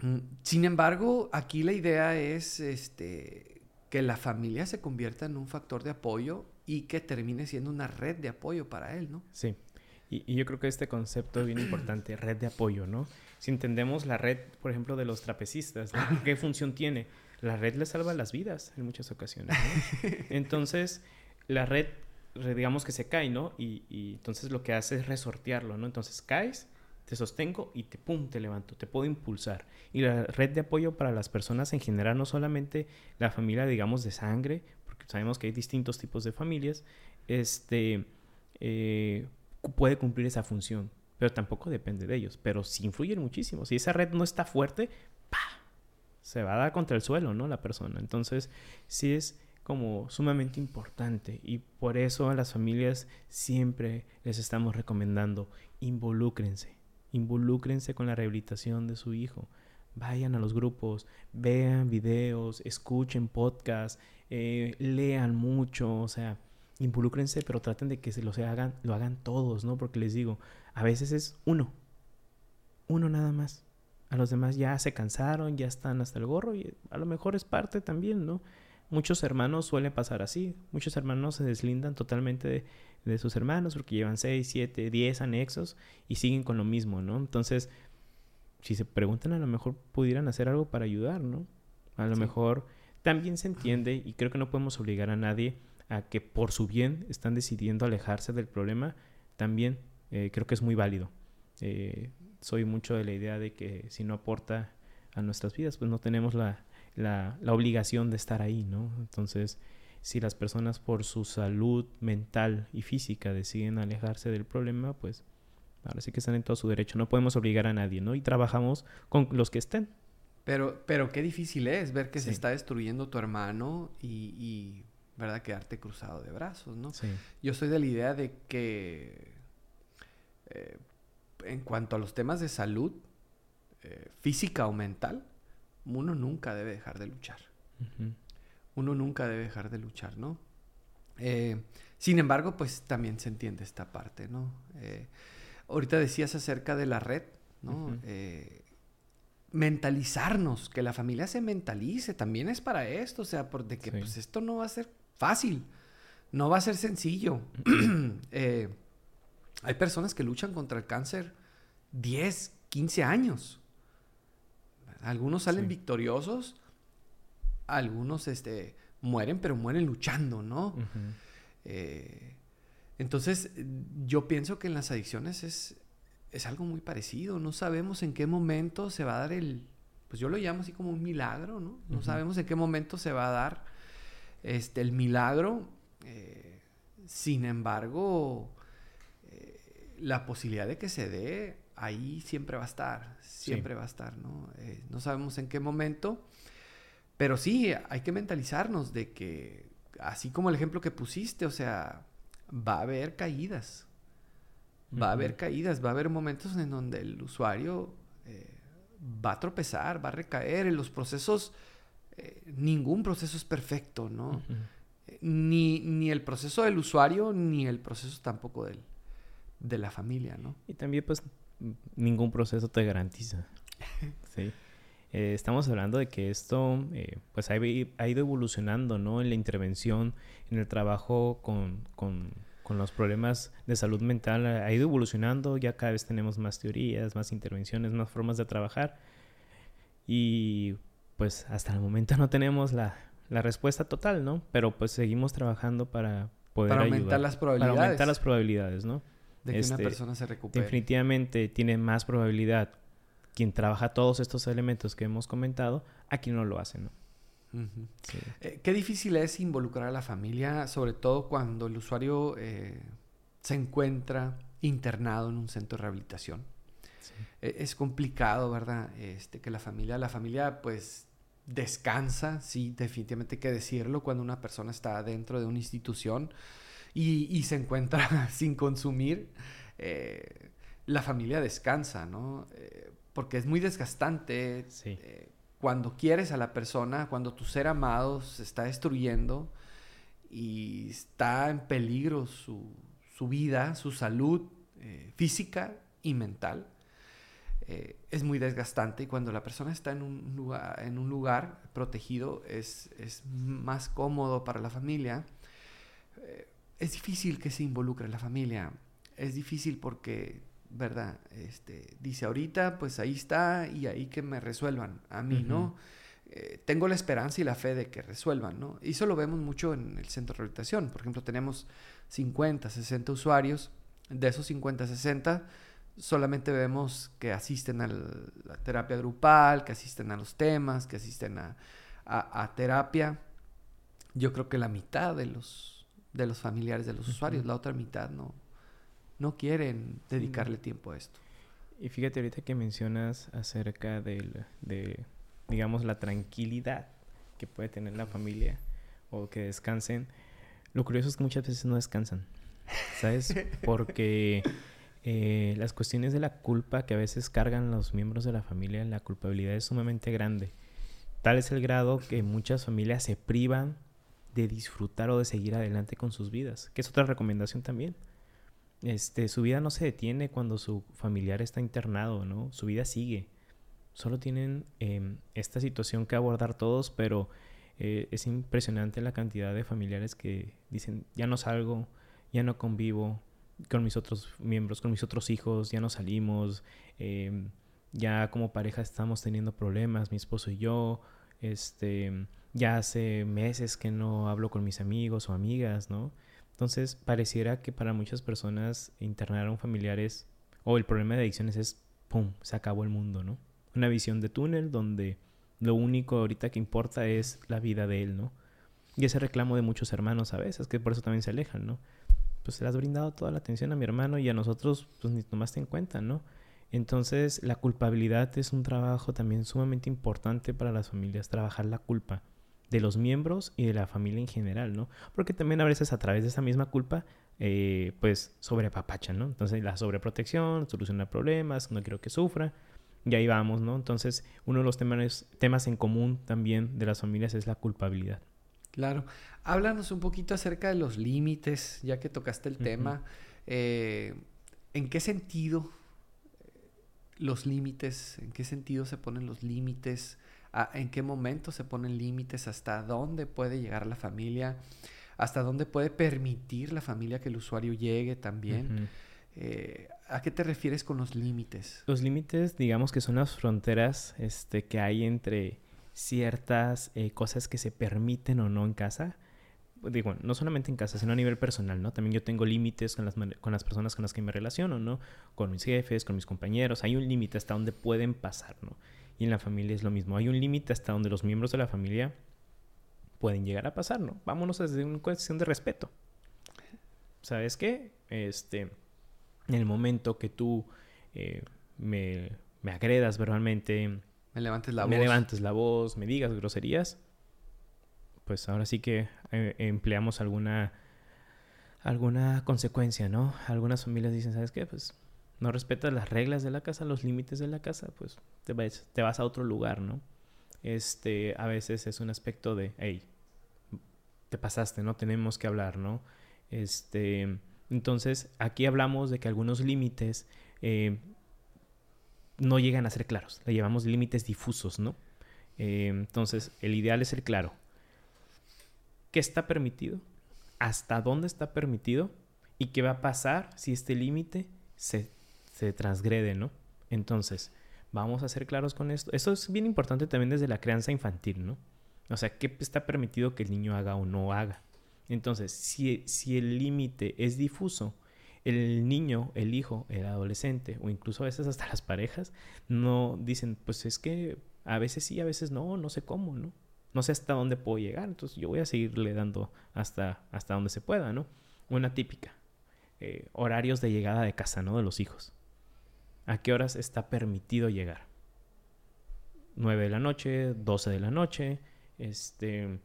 Speaker 1: Mm, sin embargo, aquí la idea es este, que la familia se convierta en un factor de apoyo y que termine siendo una red de apoyo para él, ¿no?
Speaker 2: Sí. Y, yo creo que este concepto es bien importante, red de apoyo, ¿no? Si entendemos la red, por ejemplo, de los trapecistas, ¿qué función tiene? La red le salva las vidas en muchas ocasiones, ¿no? *laughs* Entonces, la red, digamos que se cae, ¿no? Y, y entonces lo que hace es resortearlo, ¿no? Entonces caes, te sostengo y te pum, te levanto, te puedo impulsar. Y la red de apoyo para las personas en general, no solamente la familia, digamos, de sangre, sabemos que hay distintos tipos de familias, este, eh, puede cumplir esa función, pero tampoco depende de ellos, pero sí influyen muchísimo. Si esa red no está fuerte, ¡pa! se va a dar contra el suelo, ¿no? La persona. Entonces, sí es como sumamente importante y por eso a las familias siempre les estamos recomendando involúcrense, involúcrense con la rehabilitación de su hijo. Vayan a los grupos, vean videos, escuchen podcasts, eh, lean mucho, o sea, involúcrense, pero traten de que se lo, hagan, lo hagan todos, ¿no? Porque les digo, a veces es uno, uno nada más. A los demás ya se cansaron, ya están hasta el gorro y a lo mejor es parte también, ¿no? Muchos hermanos suelen pasar así. Muchos hermanos se deslindan totalmente de, de, sus hermanos porque llevan 6, 7, 10 anexos y siguen con lo mismo, ¿no? Entonces, si se preguntan, a lo mejor pudieran hacer algo para ayudar, ¿no? A lo mejor también se entiende y creo que no podemos obligar a nadie a que por su bien están decidiendo alejarse del problema. También eh, creo que es muy válido. Eh, soy mucho de la idea de que si no aporta a nuestras vidas, pues no tenemos la, la, la obligación de estar ahí, ¿no? Entonces, si las personas por su salud mental y física deciden alejarse del problema, pues ahora sí que están en todo su derecho. No podemos obligar a nadie, ¿no? Y trabajamos con los que estén.
Speaker 1: Pero, pero qué difícil es ver que se está destruyendo tu hermano y, ¿verdad? Quedarte cruzado de brazos, ¿no? Yo soy de la idea de que eh, en cuanto a los temas de salud, eh, física o mental, uno nunca debe dejar de luchar. Uno nunca debe dejar de luchar, ¿no? Eh, sin embargo, pues también se entiende esta parte, ¿no? ahorita decías acerca de la red, ¿no? Mentalizarnos, que la familia se mentalice, también es para esto, o sea, porque que pues esto no va a ser fácil, no va a ser sencillo. *clears throat* Eh, hay personas que luchan contra el cáncer 10, 15 años. Algunos salen victoriosos, algunos este, mueren, pero mueren luchando, ¿no? Eh, entonces, yo pienso que en las adicciones es, es algo muy parecido. No sabemos en qué momento se va a dar el, pues yo lo llamo así como un milagro, ¿no? No sabemos en qué momento se va a dar este, el milagro. Eh, sin embargo, eh, la posibilidad de que se dé ahí siempre va a estar, siempre va a estar, ¿no? Eh, no sabemos en qué momento, pero sí, hay que mentalizarnos de que, así como el ejemplo que pusiste, o sea, va a haber caídas, Va a haber caídas, va a haber momentos en donde el usuario eh, va a tropezar, va a recaer. En los procesos, eh, ningún proceso es perfecto, ¿no? Eh, ni, ni, el proceso del usuario, ni el proceso tampoco del, de la familia, ¿no?
Speaker 2: Y también, pues, ningún proceso te garantiza. *laughs* sí. Eh, estamos hablando de que esto eh, pues ha, ha, ido evolucionando, ¿no? En la intervención, en el trabajo con, con, con, los problemas de salud mental, ha ido evolucionando, ya cada vez tenemos más teorías, más intervenciones, más formas de trabajar. Y pues hasta el momento no tenemos la, la respuesta total, ¿no? Pero pues seguimos trabajando para poder
Speaker 1: para aumentar las probabilidades.
Speaker 2: Para aumentar las probabilidades, ¿no?
Speaker 1: De que una este, persona se recupere.
Speaker 2: Definitivamente tiene más probabilidad quien trabaja todos estos elementos que hemos comentado a quien no lo hace, ¿no?
Speaker 1: Eh, qué difícil es involucrar a la familia, sobre todo cuando el usuario eh, se encuentra internado en un centro de rehabilitación. E, es complicado, ¿verdad? Este, que la familia, la familia pues descansa, sí, definitivamente hay que decirlo, cuando una persona está dentro de una institución y, se encuentra *laughs* sin consumir, eh, la familia descansa, ¿no? Eh, porque es muy desgastante eh, cuando quieres a la persona, cuando tu ser amado se está destruyendo y está en peligro su, su vida, su salud física y mental eh, es muy desgastante y cuando la persona está en un lugar, en un lugar protegido es, es más cómodo para la familia. Eh, es difícil que se involucre la familia. Es difícil porque, ¿verdad? Este, dice ahorita, pues ahí está y ahí que me resuelvan. A mí, ¿no? Eh, tengo la esperanza y la fe de que resuelvan, ¿no? Y eso lo vemos mucho en el centro de rehabilitación. Por ejemplo, tenemos 50, 60 usuarios. De esos 50, 60, solamente vemos que asisten a la terapia grupal, que asisten a los temas, que asisten a, terapia. Yo creo que la mitad de los, de los familiares de los usuarios, la otra mitad no, no quieren dedicarle tiempo a esto.
Speaker 2: Y fíjate ahorita que mencionas acerca del, de, digamos, la tranquilidad que puede tener la familia o que descansen. Lo curioso es que muchas veces no descansan, ¿sabes? *laughs* Porque eh, las cuestiones de la culpa que a veces cargan los miembros de la familia, la culpabilidad es sumamente grande. Tal es el grado que muchas familias se privan de disfrutar o de seguir adelante con sus vidas, que es otra recomendación también. Este, su vida no se detiene cuando su familiar está internado, ¿no? Su vida sigue. Solo tienen em, esta situación que abordar todos, pero eh, es impresionante la cantidad de familiares que dicen, ya no salgo, ya no convivo, con mis otros miembros, con mis otros hijos, ya no salimos, em, ya como pareja estamos teniendo problemas, mi esposo y yo, este, ya hace meses que no hablo con mis amigos o amigas, ¿no? Entonces pareciera que para muchas personas internar a un familiar es, o el problema de adicciones es, ¡pum!, se acabó el mundo, ¿no? Una visión de túnel donde lo único ahorita que importa es la vida de él, ¿no? Y ese reclamo de muchos hermanos a veces, que por eso también se alejan, ¿no? pues se le has brindado toda la atención a mi hermano y a nosotros pues ni tomaste en cuenta, ¿no? Entonces la culpabilidad es un trabajo también sumamente importante para las familias, trabajar la culpa de los miembros y de la familia en general, ¿no? Porque también a veces a través de esa misma culpa, eh, pues sobrepapachan, ¿no? Entonces la sobreprotección, solucionar problemas, no quiero que sufra, y ahí vamos, ¿no? Entonces uno de los temas, temas en común también de las familias es la culpabilidad.
Speaker 1: Claro. Háblanos un poquito acerca de los límites, ya que tocaste el tema. Eh, ¿En qué sentido eh, los límites? ¿En qué sentido se ponen los límites? ¿En qué momento se ponen límites? ¿Hasta dónde puede llegar la familia? ¿Hasta dónde puede permitir la familia que el usuario llegue también? Eh, ¿A qué te refieres con los límites?
Speaker 2: Los límites, digamos que son las fronteras este, que hay entre ciertas eh, cosas que se permiten o no en casa. Digo, no solamente en casa, sino a nivel personal, ¿no? También yo tengo límites con las, con las personas con las que me relaciono, ¿no? Con mis jefes, con mis compañeros. Hay un límite hasta donde pueden pasar, ¿no? Y en la familia es lo mismo. Hay un límite hasta donde los miembros de la familia pueden llegar a pasar, ¿no? Vámonos desde una cuestión de respeto. ¿Sabes qué? Este, en el momento que tú eh, me, me agredas verbalmente,
Speaker 1: me levantes la
Speaker 2: voz. Me levantes la voz, me digas groserías. Pues ahora sí que eh, empleamos alguna alguna consecuencia, ¿no? Algunas familias dicen, ¿sabes qué? Pues no respetas las reglas de la casa, los límites de la casa, pues te vas, a otro lugar, ¿no? Este, a veces es un aspecto de, hey, te pasaste, ¿no? Tenemos que hablar, ¿no? Este, entonces, aquí hablamos de que algunos límites eh, no llegan a ser claros. Le llevamos límites difusos, ¿no? Eh, entonces, el ideal es ser claro. ¿Qué está permitido? ¿Hasta dónde está permitido? ¿Y qué va a pasar si este límite se, se transgrede, ¿no? Entonces, vamos a ser claros con esto. Eso es bien importante también desde la crianza infantil, ¿no? O sea, ¿qué está permitido que el niño haga o no haga? Entonces, si, si el límite es difuso, el niño, el hijo, el adolescente o incluso a veces hasta las parejas no dicen, pues es que a veces sí, a veces no, no sé cómo, ¿no? No sé hasta dónde puedo llegar, entonces yo voy a seguirle dando hasta, hasta donde se pueda, ¿no? Una típica, eh, horarios de llegada de casa, ¿no? De los hijos. ¿A qué horas está permitido llegar? 9 de la noche, 12 de la noche, este,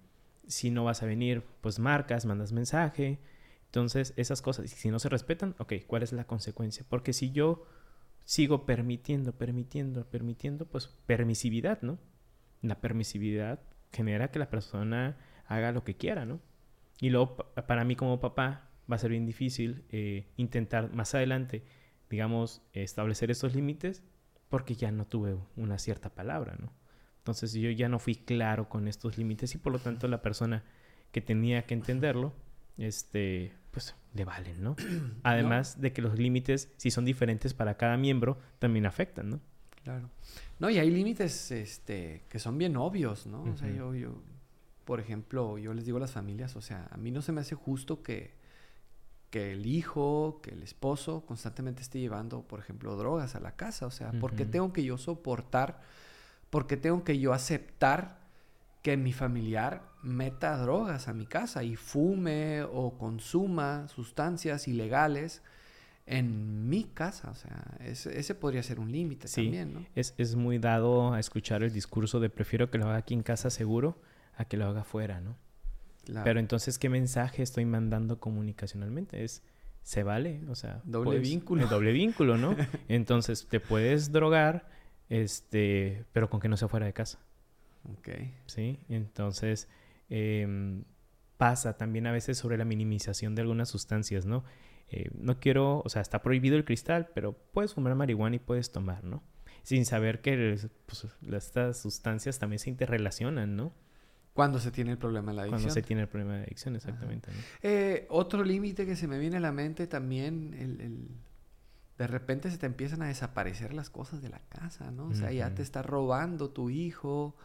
Speaker 2: si no vas a venir, pues marcas, mandas mensaje, entonces, esas cosas, si no se respetan, ok, ¿cuál es la consecuencia? Porque si yo sigo permitiendo, permitiendo, permitiendo, pues permisividad, ¿no? La permisividad genera que la persona haga lo que quiera, ¿no? Y luego, para mí como papá, va a ser bien difícil eh, intentar más adelante, digamos, establecer esos límites porque ya no tuve una cierta palabra, ¿no? Entonces yo ya no fui claro con estos límites y por lo tanto la persona que tenía que entenderlo, este, pues le valen, ¿no? *clears throat* Además de que los límites, si son diferentes para cada miembro, también afectan, ¿no?
Speaker 1: Claro. No, y hay límites este, que son bien obvios, ¿no? O sea, yo, yo, por ejemplo, yo les digo a las familias, o sea, a mí no se me hace justo que, que el hijo, que el esposo constantemente esté llevando, por ejemplo, drogas a la casa. O sea, ¿por qué tengo que yo soportar? ¿Por qué tengo que yo aceptar que mi familiar meta drogas a mi casa y fume o consuma sustancias ilegales en mi casa. O sea, ese, podría ser un límite también, ¿no?
Speaker 2: Es, es muy dado a escuchar el discurso de prefiero que lo haga aquí en casa seguro a que lo haga afuera, ¿no? Pero entonces, ¿qué mensaje estoy mandando comunicacionalmente? Es, ¿se vale? O sea...
Speaker 1: Doble vínculo.
Speaker 2: doble vínculo, ¿no? *laughs* entonces, te puedes drogar, este, pero con que no sea fuera de casa.
Speaker 1: Ok.
Speaker 2: Sí, entonces em, pasa también a veces sobre la minimización de algunas sustancias, ¿no? Eh, no quiero, o sea, está prohibido el cristal, pero puedes fumar marihuana y puedes tomar, ¿no? Sin saber que pues, estas sustancias también se interrelacionan, ¿no?
Speaker 1: Cuando se tiene el problema de la adicción.
Speaker 2: Cuando se tiene el problema de adicción, exactamente.
Speaker 1: Eh, otro límite que se me viene a la mente también, el, de repente se te empiezan a desaparecer las cosas de la casa, ¿no? O sea, ya te está robando tu hijo,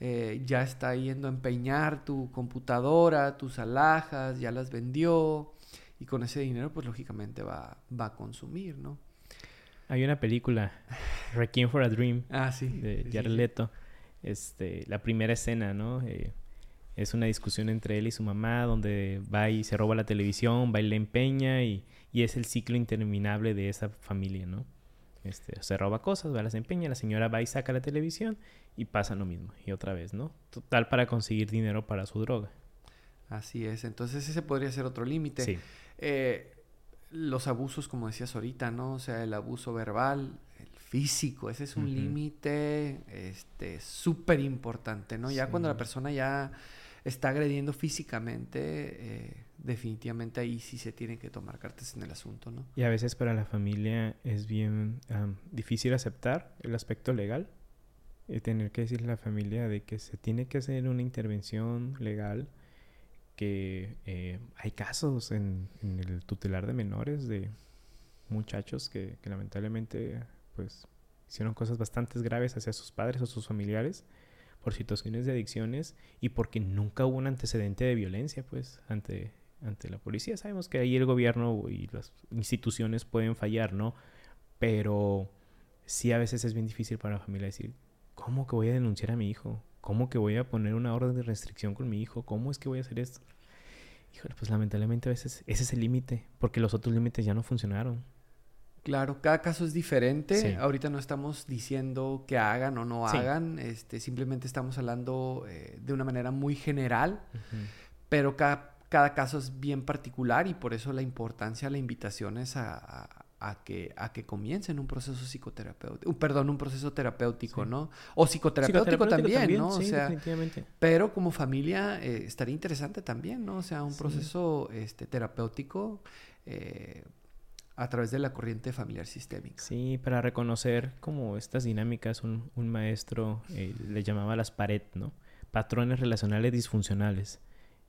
Speaker 1: eh, ya está yendo a empeñar tu computadora, tus alhajas, ya las vendió y con ese dinero pues lógicamente va, va a consumir, ¿no?
Speaker 2: Hay una película, Requiem for a Dream,
Speaker 1: ah, sí,
Speaker 2: de Jared Este, la primera escena, ¿no? Eh, es una discusión entre él y su mamá donde va y se roba la televisión, va y le empeña y, y es el ciclo interminable de esa familia, ¿no? Este, se roba cosas, va, las empeña, la señora va y saca la televisión y pasa lo mismo. Y otra vez, ¿no? Total para conseguir dinero para su droga.
Speaker 1: Así es. Entonces ese podría ser otro límite. Sí. Eh, los abusos, como decías ahorita, ¿no? O sea, el abuso verbal, físico, ese es un límite este súper importante, ¿no? Ya cuando la persona ya está agrediendo físicamente, eh, definitivamente ahí sí se tiene que tomar cartas en el asunto, ¿no?
Speaker 2: Y a veces para la familia es bien difícil aceptar el aspecto legal y tener que decirle a la familia de que se tiene que hacer una intervención legal, que eh, hay casos en, el tutelar de menores de muchachos que, que lamentablemente pues hicieron cosas bastante graves hacia sus padres o sus familiares por situaciones de adicciones y porque nunca hubo un antecedente de violencia, pues, ante, ante la policía. Sabemos que ahí el gobierno y las instituciones pueden fallar, ¿no? Pero sí a veces es bien difícil para la familia decir, ¿cómo que voy a denunciar a mi hijo? ¿Cómo que voy a poner una orden de restricción con mi hijo? ¿Cómo es que voy a hacer esto? Híjole, pues lamentablemente a veces ese es el límite, porque los otros límites ya no funcionaron.
Speaker 1: Claro, cada caso es diferente. Ahorita no estamos diciendo que hagan o no hagan, este, simplemente estamos hablando eh, de una manera muy general, pero cada, cada, caso es bien particular y por eso la importancia, la invitación es a, a, que, a que comiencen un proceso psicoterapéutico, perdón, un proceso terapéutico, ¿no? O psicoterapéutico, también, ¿no?
Speaker 2: Sí, definitivamente.
Speaker 1: Pero como familia eh, estaría interesante también, ¿no? O sea, un proceso este, terapéutico. Eh, a través de la corriente familiar sistémica.
Speaker 2: Sí, para reconocer como estas dinámicas, un, un maestro eh, le llamaba las pared, ¿no? Patrones relacionales disfuncionales.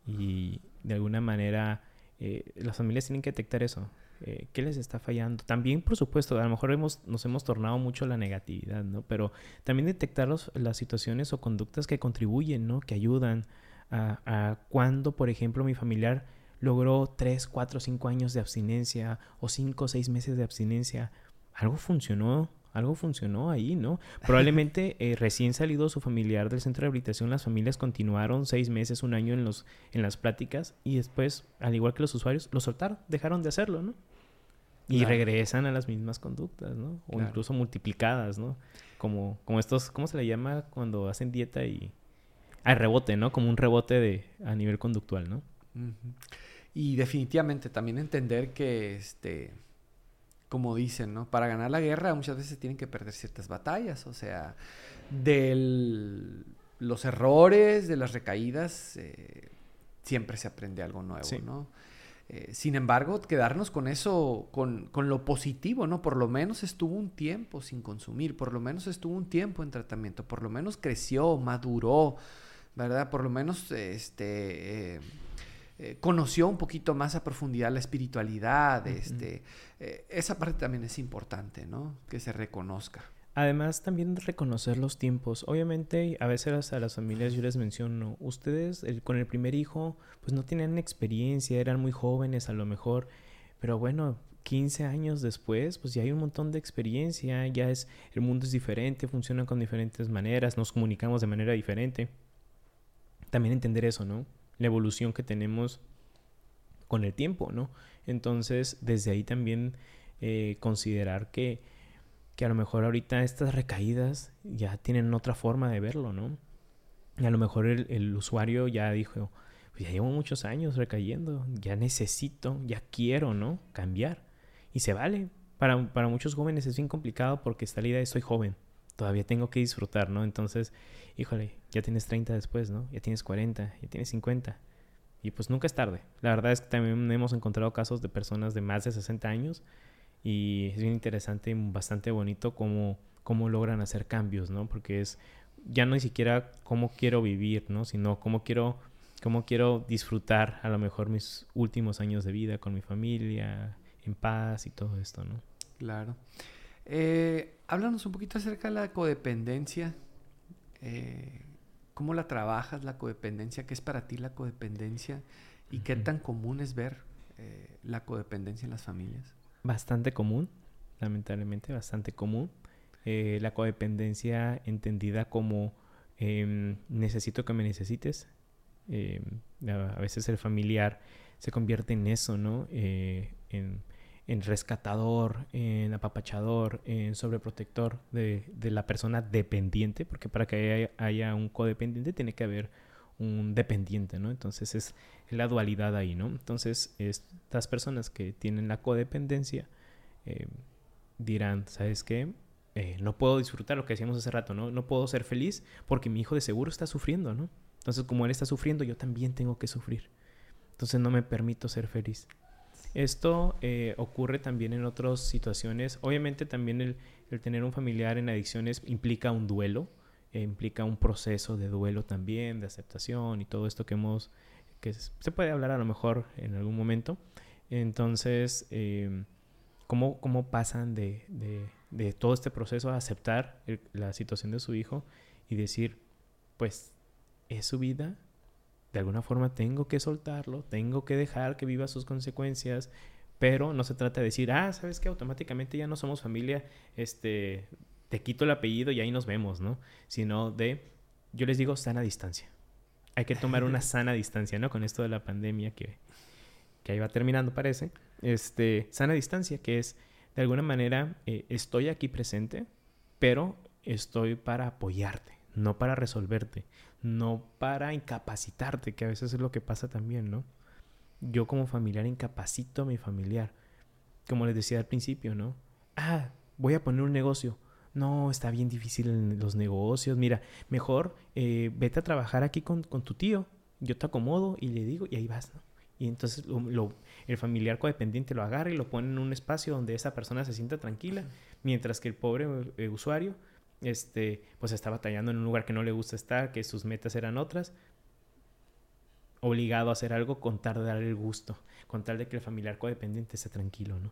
Speaker 2: Y de alguna manera eh, las familias tienen que detectar eso. Eh, ¿Qué les está fallando? También, por supuesto, a lo mejor hemos, nos hemos tornado mucho la negatividad, ¿no? Pero también detectar las situaciones o conductas que contribuyen, ¿no? Que ayudan a, a cuando, por ejemplo, mi familiar logró 3, 4, 5 años de abstinencia o 5 o 6 meses de abstinencia. Algo funcionó, algo funcionó ahí, ¿no? *laughs* Probablemente eh, recién salido su familiar del centro de rehabilitación, las familias continuaron 6 meses, un año en, los, en las pláticas y después, al igual que los usuarios, lo soltaron, dejaron de hacerlo, ¿no? Y regresan a las mismas conductas, ¿no? O incluso multiplicadas, ¿no? Como, como estos, ¿cómo se le llama cuando hacen dieta y... hay rebote, ¿no? Como un rebote de, a nivel conductual, ¿no?
Speaker 1: Y definitivamente también entender que, este, como dicen, ¿no? Para ganar la guerra muchas veces tienen que perder ciertas batallas, o sea, de los errores, de las recaídas, eh, siempre se aprende algo nuevo, ¿no? Eh, sin embargo, quedarnos con eso, con, con, lo positivo, ¿no? Por lo menos estuvo un tiempo sin consumir, por lo menos estuvo un tiempo en tratamiento, por lo menos creció, maduró, ¿verdad? Por lo menos, este... Eh, eh, conoció un poquito más a profundidad la espiritualidad, este, eh, esa parte también es importante, ¿no? Que se reconozca.
Speaker 2: Además, también reconocer los tiempos. Obviamente, a veces a las familias yo les menciono, ustedes con el primer hijo, pues no tenían experiencia, eran muy jóvenes a lo mejor, pero bueno, 15 años después, pues ya hay un montón de experiencia, ya es, el mundo es diferente, funcionan con diferentes maneras, nos comunicamos de manera diferente. También entender eso, ¿no? La evolución que tenemos con el tiempo, ¿no? Entonces, desde ahí también eh, considerar que, que a lo mejor ahorita estas recaídas ya tienen otra forma de verlo, ¿no? Y a lo mejor el, usuario ya dijo, pues ya llevo muchos años recayendo, ya necesito, ya quiero, ¿no? Cambiar. Y se vale. Para, para muchos jóvenes es bien complicado porque está la idea de soy joven, todavía tengo que disfrutar, ¿no? Entonces, híjole, ya tienes 30 después, ¿no? Ya tienes 40, ya tienes 50. Y pues nunca es tarde. La verdad es que también hemos encontrado casos de personas de más de 60 años y es bien interesante y bastante bonito cómo, cómo logran hacer cambios, ¿no? Porque es ya no ni siquiera cómo quiero vivir, ¿no? Sino cómo quiero, cómo quiero disfrutar a lo mejor mis últimos años de vida con mi familia, en paz y todo esto, ¿no?
Speaker 1: Claro. Eh, háblanos un poquito acerca de la codependencia. Eh, ¿Cómo la trabajas, la codependencia? ¿Qué es para ti la codependencia? ¿Y qué tan común es ver eh, la codependencia en las familias?
Speaker 2: Bastante común, lamentablemente, bastante común. Eh, la codependencia entendida como em, necesito que me necesites. Em, a veces el familiar se convierte en eso, ¿no? en en rescatador, en apapachador, en sobreprotector de, de la persona dependiente, porque para que haya, un codependiente tiene que haber un dependiente, ¿no? Entonces es la dualidad ahí, ¿no? Entonces estas personas que tienen la codependencia eh, dirán, ¿sabes qué? Eh, no puedo disfrutar lo que decíamos hace rato, ¿no? No puedo ser feliz porque mi hijo de seguro está sufriendo, ¿no? Entonces como él está sufriendo, yo también tengo que sufrir. Entonces no me permito ser feliz. Esto eh, ocurre también en otras situaciones. Obviamente también el, tener un familiar en adicciones implica un duelo, eh, implica un proceso de duelo también, de aceptación y todo esto que hemos, que se puede hablar a lo mejor en algún momento. Entonces, eh, ¿cómo, ¿cómo, pasan de, de, de, todo este proceso a aceptar la situación de su hijo y decir, pues, es su vida, de alguna forma tengo que soltarlo, tengo que dejar que viva sus consecuencias, pero no se trata de decir, ah, sabes que automáticamente ya no somos familia, este, te quito el apellido y ahí nos vemos, ¿no? Sino de, yo les digo, sana distancia. Hay que tomar una *laughs* sana distancia, ¿no? Con esto de la pandemia que, que ahí va terminando, parece. Este, sana distancia, que es, de alguna manera, eh, estoy aquí presente, pero estoy para apoyarte, no para resolverte, no para incapacitarte, que a veces es lo que pasa también, ¿no? Yo como familiar incapacito a mi familiar. Como les decía al principio, ¿no? Ah, voy a poner un negocio. No, está bien difícil en los negocios. Mira, mejor eh, vete a trabajar aquí con, tu tío. Yo te acomodo y le digo, y ahí vas, ¿no? Y entonces el familiar codependiente lo agarra y lo pone en un espacio donde esa persona se sienta tranquila, mientras que el pobre eh, usuario este, pues está batallando en un lugar que no le gusta estar, que sus metas eran otras, obligado a hacer algo con tal de darle el gusto, con tal de que el familiar codependiente esté tranquilo, ¿no?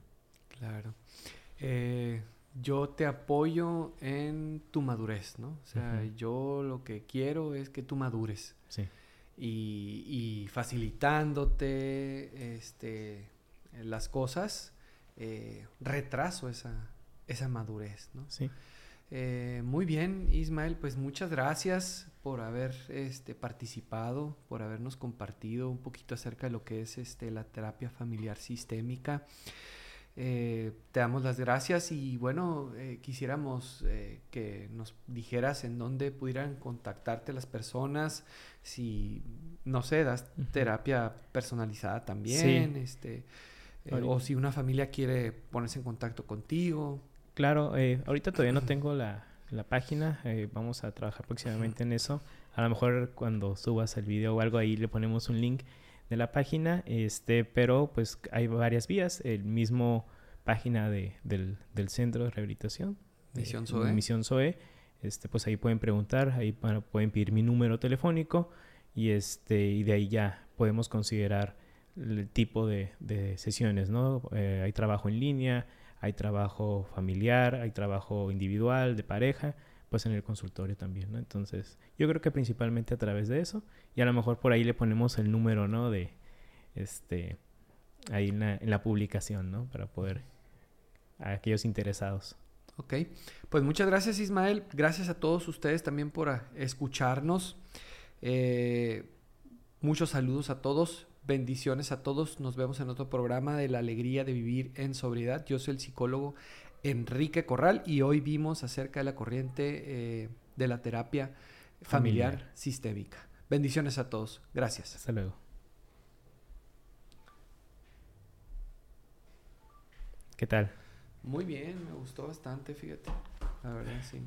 Speaker 1: Claro. Eh, yo te apoyo en tu madurez, ¿no? O sea, yo lo que quiero es que tú madures.
Speaker 2: Sí.
Speaker 1: Y, facilitándote este, las cosas, eh, retraso esa, esa madurez, ¿no?
Speaker 2: Sí.
Speaker 1: Eh, muy bien, Ismael, pues muchas gracias por haber este, participado, por habernos compartido un poquito acerca de lo que es este, la terapia familiar sistémica. Eh, te damos las gracias y bueno, eh, quisiéramos que nos dijeras en dónde pudieran contactarte las personas, si, no sé, das terapia personalizada también, este, o si una familia quiere ponerse en contacto contigo.
Speaker 2: Claro, eh, ahorita todavía no tengo la, página, eh, vamos a trabajar próximamente en eso. A lo mejor cuando subas el video o algo ahí le ponemos un link de la página, este, pero pues hay varias vías, el mismo página de, del, centro de rehabilitación.
Speaker 1: Misión SOE.
Speaker 2: Misión SOE. Este, pues ahí pueden preguntar, ahí pueden pedir mi número telefónico y este, y de ahí ya podemos considerar el tipo de, sesiones, ¿no? Eh, hay trabajo en línea, hay trabajo familiar, hay trabajo individual, de pareja, pues en el consultorio también, ¿no? Entonces, yo creo que principalmente a través de eso, y a lo mejor por ahí le ponemos el número, ¿no? De, este, ahí en la, publicación, ¿no? Para poder, a aquellos interesados.
Speaker 1: Ok, pues muchas gracias Ismael, gracias a todos ustedes también por escucharnos. Eh, muchos saludos a todos. Bendiciones a todos. Nos vemos en otro programa de la alegría de vivir en sobriedad. Yo soy el psicólogo Enrique Corral y hoy vimos acerca de la corriente eh, de la terapia familiar, sistémica. Bendiciones a todos. Gracias.
Speaker 2: Hasta luego. ¿Qué tal?
Speaker 1: Muy bien, me gustó bastante, fíjate. La verdad, sí.